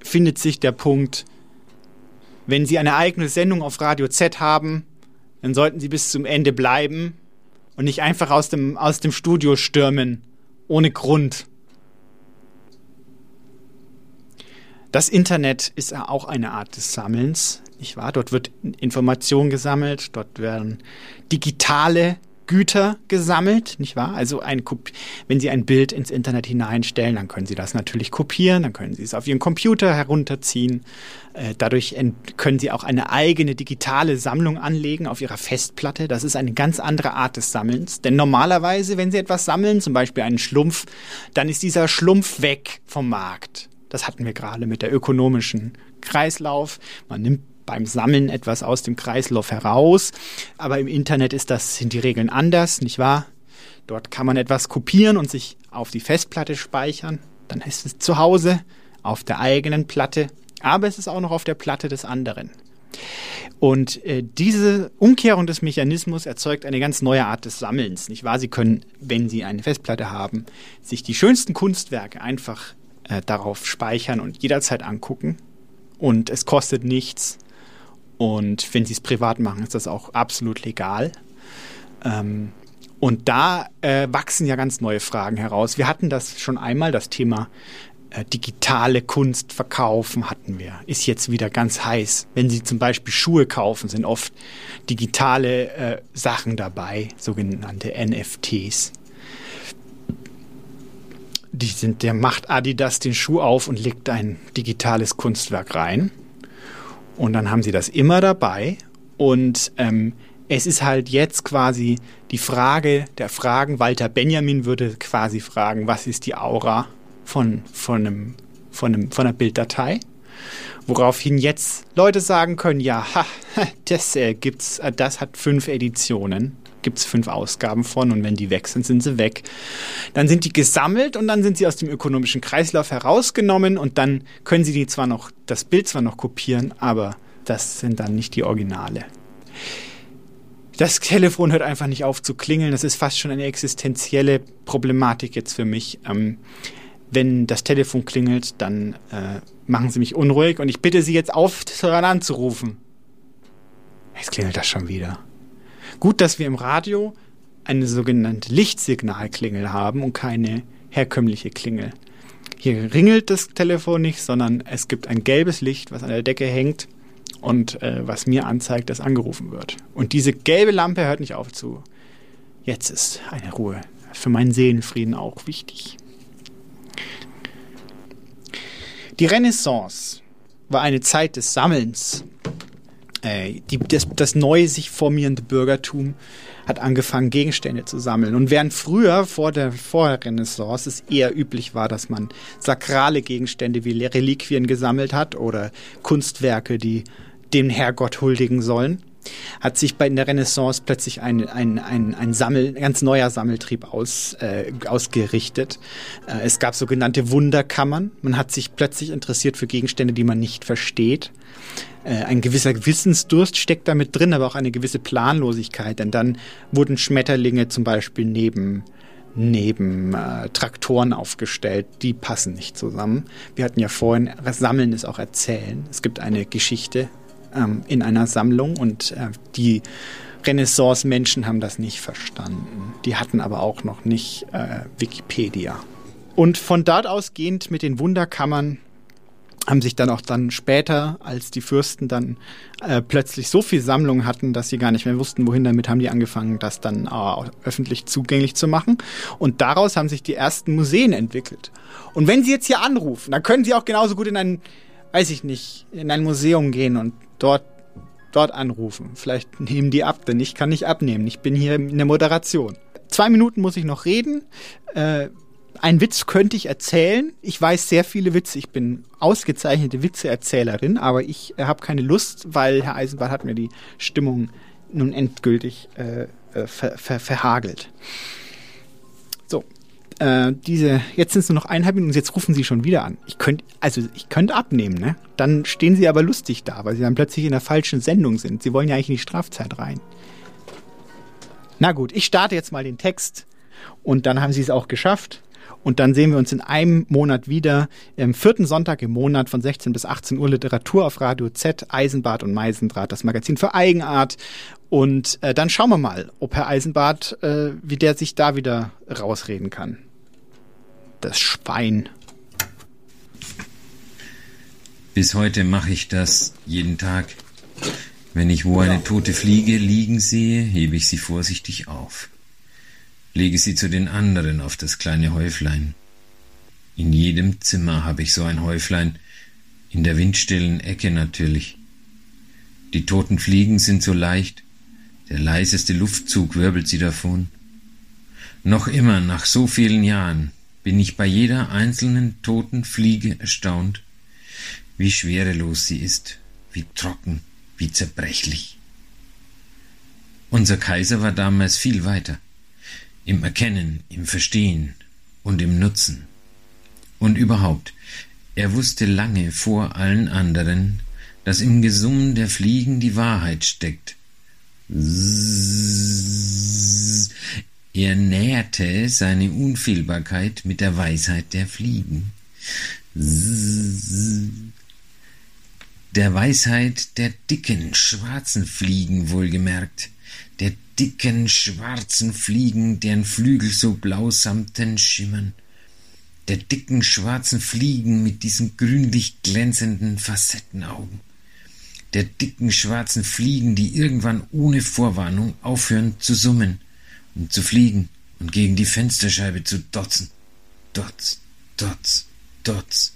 findet sich der Punkt, wenn Sie eine eigene Sendung auf Radio Z haben, dann sollten Sie bis zum Ende bleiben und nicht einfach aus dem, aus dem Studio stürmen, ohne Grund. Das Internet ist auch eine Art des Sammelns, nicht wahr? Dort wird Information gesammelt, dort werden digitale Güter gesammelt, nicht wahr? Also ein wenn Sie ein Bild ins Internet hineinstellen, dann können Sie das natürlich kopieren, dann können Sie es auf Ihren Computer herunterziehen. Äh, dadurch können Sie auch eine eigene digitale Sammlung anlegen auf Ihrer Festplatte. Das ist eine ganz andere Art des Sammelns. Denn normalerweise, wenn Sie etwas sammeln, zum Beispiel einen Schlumpf, dann ist dieser Schlumpf weg vom Markt. Das hatten wir gerade mit der ökonomischen Kreislauf. Man nimmt beim Sammeln etwas aus dem Kreislauf heraus. Aber im Internet ist das, sind die Regeln anders, nicht wahr? Dort kann man etwas kopieren und sich auf die Festplatte speichern. Dann ist es zu Hause auf der eigenen Platte, aber es ist auch noch auf der Platte des anderen. Und äh, diese Umkehrung des Mechanismus erzeugt eine ganz neue Art des Sammelns, nicht wahr? Sie können, wenn Sie eine Festplatte haben, sich die schönsten Kunstwerke einfach äh, darauf speichern und jederzeit angucken. Und es kostet nichts. Und wenn sie es privat machen, ist das auch absolut legal. Ähm, und da äh, wachsen ja ganz neue Fragen heraus. Wir hatten das schon einmal, das Thema äh, digitale Kunst verkaufen hatten wir. Ist jetzt wieder ganz heiß. Wenn Sie zum Beispiel Schuhe kaufen, sind oft digitale äh, Sachen dabei, sogenannte NFTs. Die sind, der macht Adidas den Schuh auf und legt ein digitales Kunstwerk rein. Und dann haben sie das immer dabei. Und ähm, es ist halt jetzt quasi die Frage der Fragen. Walter Benjamin würde quasi fragen, was ist die Aura von, von, einem, von, einem, von einer Bilddatei? Woraufhin jetzt Leute sagen können, ja, ha, das äh, gibt's, das hat fünf Editionen, gibt es fünf Ausgaben von und wenn die weg sind, sind sie weg. Dann sind die gesammelt und dann sind sie aus dem ökonomischen Kreislauf herausgenommen und dann können sie die zwar noch, das Bild zwar noch kopieren, aber das sind dann nicht die Originale. Das Telefon hört einfach nicht auf zu klingeln. Das ist fast schon eine existenzielle Problematik jetzt für mich. Ähm, wenn das Telefon klingelt, dann äh, machen Sie mich unruhig und ich bitte Sie jetzt aufzuhören anzurufen. Jetzt klingelt das schon wieder. Gut, dass wir im Radio eine sogenannte Lichtsignalklingel haben und keine herkömmliche Klingel. Hier ringelt das Telefon nicht, sondern es gibt ein gelbes Licht, was an der Decke hängt und äh, was mir anzeigt, dass angerufen wird. Und diese gelbe Lampe hört nicht auf zu. Jetzt ist eine Ruhe. Für meinen Seelenfrieden auch wichtig. Die Renaissance war eine Zeit des Sammelns. Äh, die, das, das neu sich formierende Bürgertum hat angefangen, Gegenstände zu sammeln. Und während früher, vor der, vor der Renaissance, es eher üblich war, dass man sakrale Gegenstände wie Reliquien gesammelt hat oder Kunstwerke, die dem Herrgott huldigen sollen, hat sich bei in der Renaissance plötzlich ein, ein, ein, ein, Sammel, ein ganz neuer Sammeltrieb aus, äh, ausgerichtet. Äh, es gab sogenannte Wunderkammern. Man hat sich plötzlich interessiert für Gegenstände, die man nicht versteht. Äh, ein gewisser Wissensdurst steckt damit drin, aber auch eine gewisse Planlosigkeit. Denn dann wurden Schmetterlinge zum Beispiel neben neben äh, Traktoren aufgestellt, die passen nicht zusammen. Wir hatten ja vorhin, Sammeln ist auch Erzählen. Es gibt eine Geschichte ähm, in einer Sammlung und äh, die Renaissance-Menschen haben das nicht verstanden. Die hatten aber auch noch nicht äh, Wikipedia. Und von dort ausgehend mit den Wunderkammern haben sich dann auch dann später, als die Fürsten dann äh, plötzlich so viel Sammlung hatten, dass sie gar nicht mehr wussten, wohin damit, haben die angefangen, das dann äh, öffentlich zugänglich zu machen. Und daraus haben sich die ersten Museen entwickelt. Und wenn Sie jetzt hier anrufen, dann können Sie auch genauso gut in ein, weiß ich nicht, in ein Museum gehen und dort dort anrufen. Vielleicht nehmen die ab, denn ich kann nicht abnehmen. Ich bin hier in der Moderation. Zwei Minuten muss ich noch reden. Äh, einen Witz könnte ich erzählen. Ich weiß sehr viele Witze. Ich bin ausgezeichnete Witzeerzählerin, aber ich äh, habe keine Lust, weil Herr Eisenbart hat mir die Stimmung nun endgültig äh, äh ver ver verhagelt. Äh, diese, jetzt sind es nur noch eineinhalb Minuten und jetzt rufen sie schon wieder an. Ich könnte, also ich könnte abnehmen, ne? Dann stehen sie aber lustig da, weil sie dann plötzlich in der falschen Sendung sind. Sie wollen ja eigentlich in die Strafzeit rein. Na gut, ich starte jetzt mal den Text und dann haben sie es auch geschafft. Und dann sehen wir uns in einem Monat wieder, im vierten Sonntag im Monat von 16 bis 18 Uhr Literatur auf Radio Z, Eisenbart und Meisendraht, das Magazin für Eigenart. Und äh, dann schauen wir mal, ob Herr Eisenbart, äh, wie der sich da wieder rausreden kann. Das Schwein. Bis heute mache ich das jeden Tag. Wenn ich wo eine tote Fliege liegen sehe, hebe ich sie vorsichtig auf. lege sie zu den anderen auf das kleine Häuflein. In jedem Zimmer habe ich so ein Häuflein, in der windstillen Ecke natürlich. Die toten Fliegen sind so leicht, der leiseste Luftzug wirbelt sie davon. Noch immer, nach so vielen Jahren, bin ich bei jeder einzelnen toten Fliege erstaunt, wie schwerelos sie ist, wie trocken, wie zerbrechlich. Unser Kaiser war damals viel weiter, im Erkennen, im Verstehen und im Nutzen. Und überhaupt, er wusste lange vor allen anderen, dass im Gesummen der Fliegen die Wahrheit steckt. Er näherte seine Unfehlbarkeit mit der Weisheit der Fliegen. Der Weisheit der dicken, schwarzen Fliegen wohlgemerkt, der dicken, schwarzen Fliegen, deren Flügel so blausamten schimmern, der dicken, schwarzen Fliegen mit diesen grünlich glänzenden Facettenaugen, der dicken, schwarzen Fliegen, die irgendwann ohne Vorwarnung aufhören zu summen und zu fliegen und gegen die Fensterscheibe zu dotzen, dotz, dotz, dotz,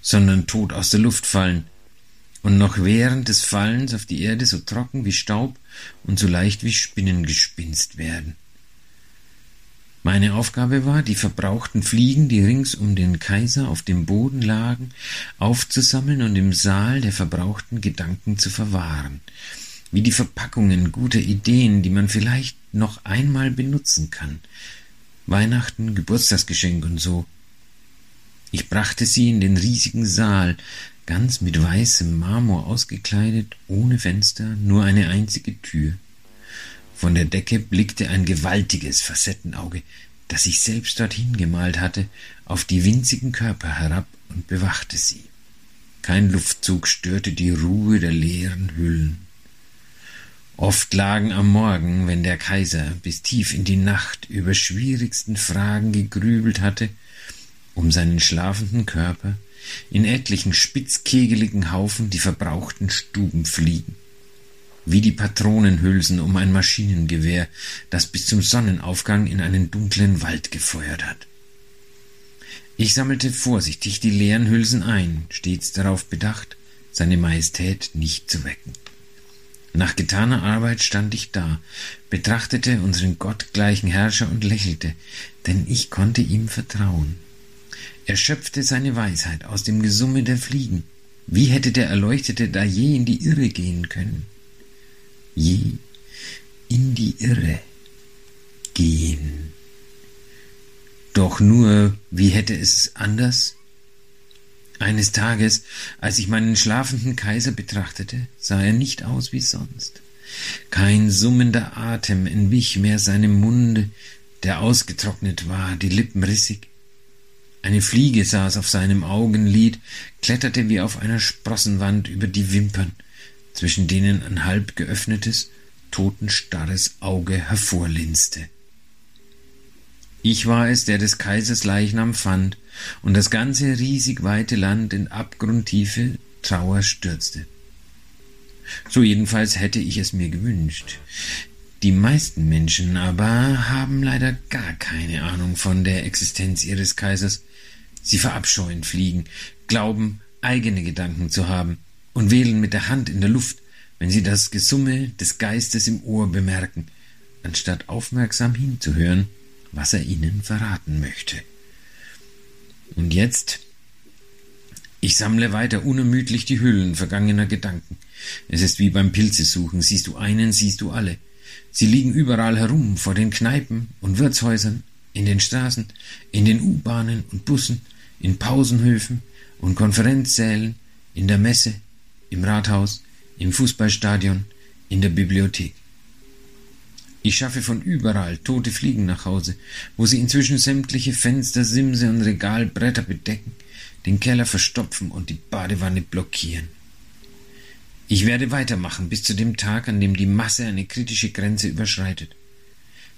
sondern tot aus der Luft fallen, und noch während des Fallens auf die Erde so trocken wie Staub und so leicht wie Spinnengespinst werden. Meine Aufgabe war, die verbrauchten Fliegen, die rings um den Kaiser auf dem Boden lagen, aufzusammeln und im Saal der verbrauchten Gedanken zu verwahren, wie die Verpackungen guter Ideen, die man vielleicht noch einmal benutzen kann. Weihnachten, Geburtstagsgeschenk und so. Ich brachte sie in den riesigen Saal, ganz mit weißem Marmor ausgekleidet, ohne Fenster, nur eine einzige Tür. Von der Decke blickte ein gewaltiges Facettenauge, das ich selbst dorthin gemalt hatte, auf die winzigen Körper herab und bewachte sie. Kein Luftzug störte die Ruhe der leeren Hüllen. Oft lagen am Morgen, wenn der Kaiser bis tief in die Nacht über schwierigsten Fragen gegrübelt hatte, um seinen schlafenden Körper in etlichen spitzkegeligen Haufen die verbrauchten Stuben fliegen, wie die Patronenhülsen um ein Maschinengewehr, das bis zum Sonnenaufgang in einen dunklen Wald gefeuert hat. Ich sammelte vorsichtig die leeren Hülsen ein, stets darauf bedacht, seine Majestät nicht zu wecken. Nach getaner Arbeit stand ich da, betrachtete unseren gottgleichen Herrscher und lächelte, denn ich konnte ihm vertrauen. Er schöpfte seine Weisheit aus dem Gesumme der Fliegen. Wie hätte der Erleuchtete da je in die Irre gehen können? Je in die Irre gehen. Doch nur, wie hätte es anders? Eines Tages, als ich meinen schlafenden Kaiser betrachtete, sah er nicht aus wie sonst. Kein summender Atem entwich mehr seinem Munde, der ausgetrocknet war, die Lippen rissig. Eine Fliege saß auf seinem Augenlid, kletterte wie auf einer Sprossenwand über die Wimpern, zwischen denen ein halb geöffnetes, totenstarres Auge hervorlinste. Ich war es, der des Kaisers Leichnam fand und das ganze riesig weite Land in abgrundtiefe Trauer stürzte. So jedenfalls hätte ich es mir gewünscht. Die meisten Menschen aber haben leider gar keine Ahnung von der Existenz ihres Kaisers. Sie verabscheuen Fliegen, glauben, eigene Gedanken zu haben und wählen mit der Hand in der Luft, wenn sie das Gesumme des Geistes im Ohr bemerken, anstatt aufmerksam hinzuhören, was er ihnen verraten möchte. Und jetzt ich sammle weiter unermüdlich die Hüllen vergangener Gedanken. Es ist wie beim Pilzesuchen. Siehst du einen, siehst du alle. Sie liegen überall herum, vor den Kneipen und Wirtshäusern, in den Straßen, in den U-Bahnen und Bussen, in Pausenhöfen und Konferenzsälen, in der Messe, im Rathaus, im Fußballstadion, in der Bibliothek. Ich schaffe von überall tote Fliegen nach Hause, wo sie inzwischen sämtliche Fenster, Simse und Regalbretter bedecken, den Keller verstopfen und die Badewanne blockieren. Ich werde weitermachen bis zu dem Tag, an dem die Masse eine kritische Grenze überschreitet.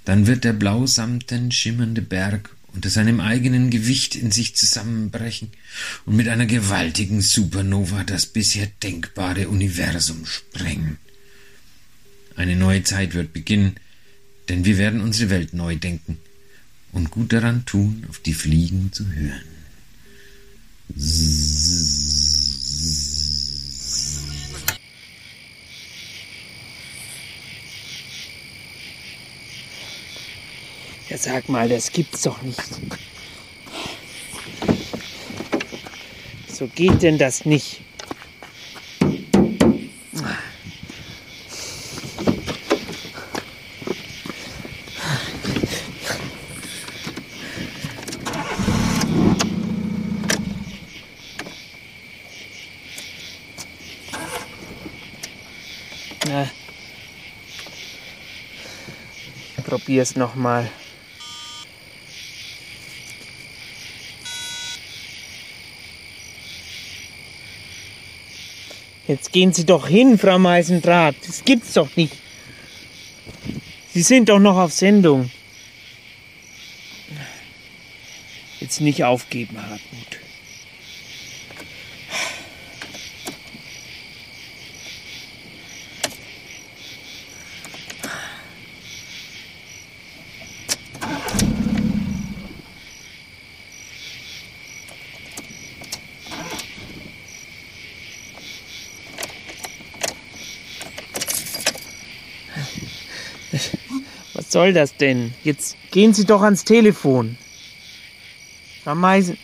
Dann wird der blausamten schimmernde Berg unter seinem eigenen Gewicht in sich zusammenbrechen und mit einer gewaltigen Supernova das bisher denkbare Universum sprengen. Eine neue Zeit wird beginnen, denn wir werden unsere Welt neu denken und gut daran tun, auf die Fliegen zu hören. Ja, sag mal, das gibt's doch nicht. So geht denn das nicht? Na. Probier's noch mal. Jetzt gehen Sie doch hin, Frau Meisendraht. Das gibt's doch nicht. Sie sind doch noch auf Sendung. Jetzt nicht aufgeben, Hartmut. Was soll das denn? Jetzt gehen Sie doch ans Telefon. Frau Meisen.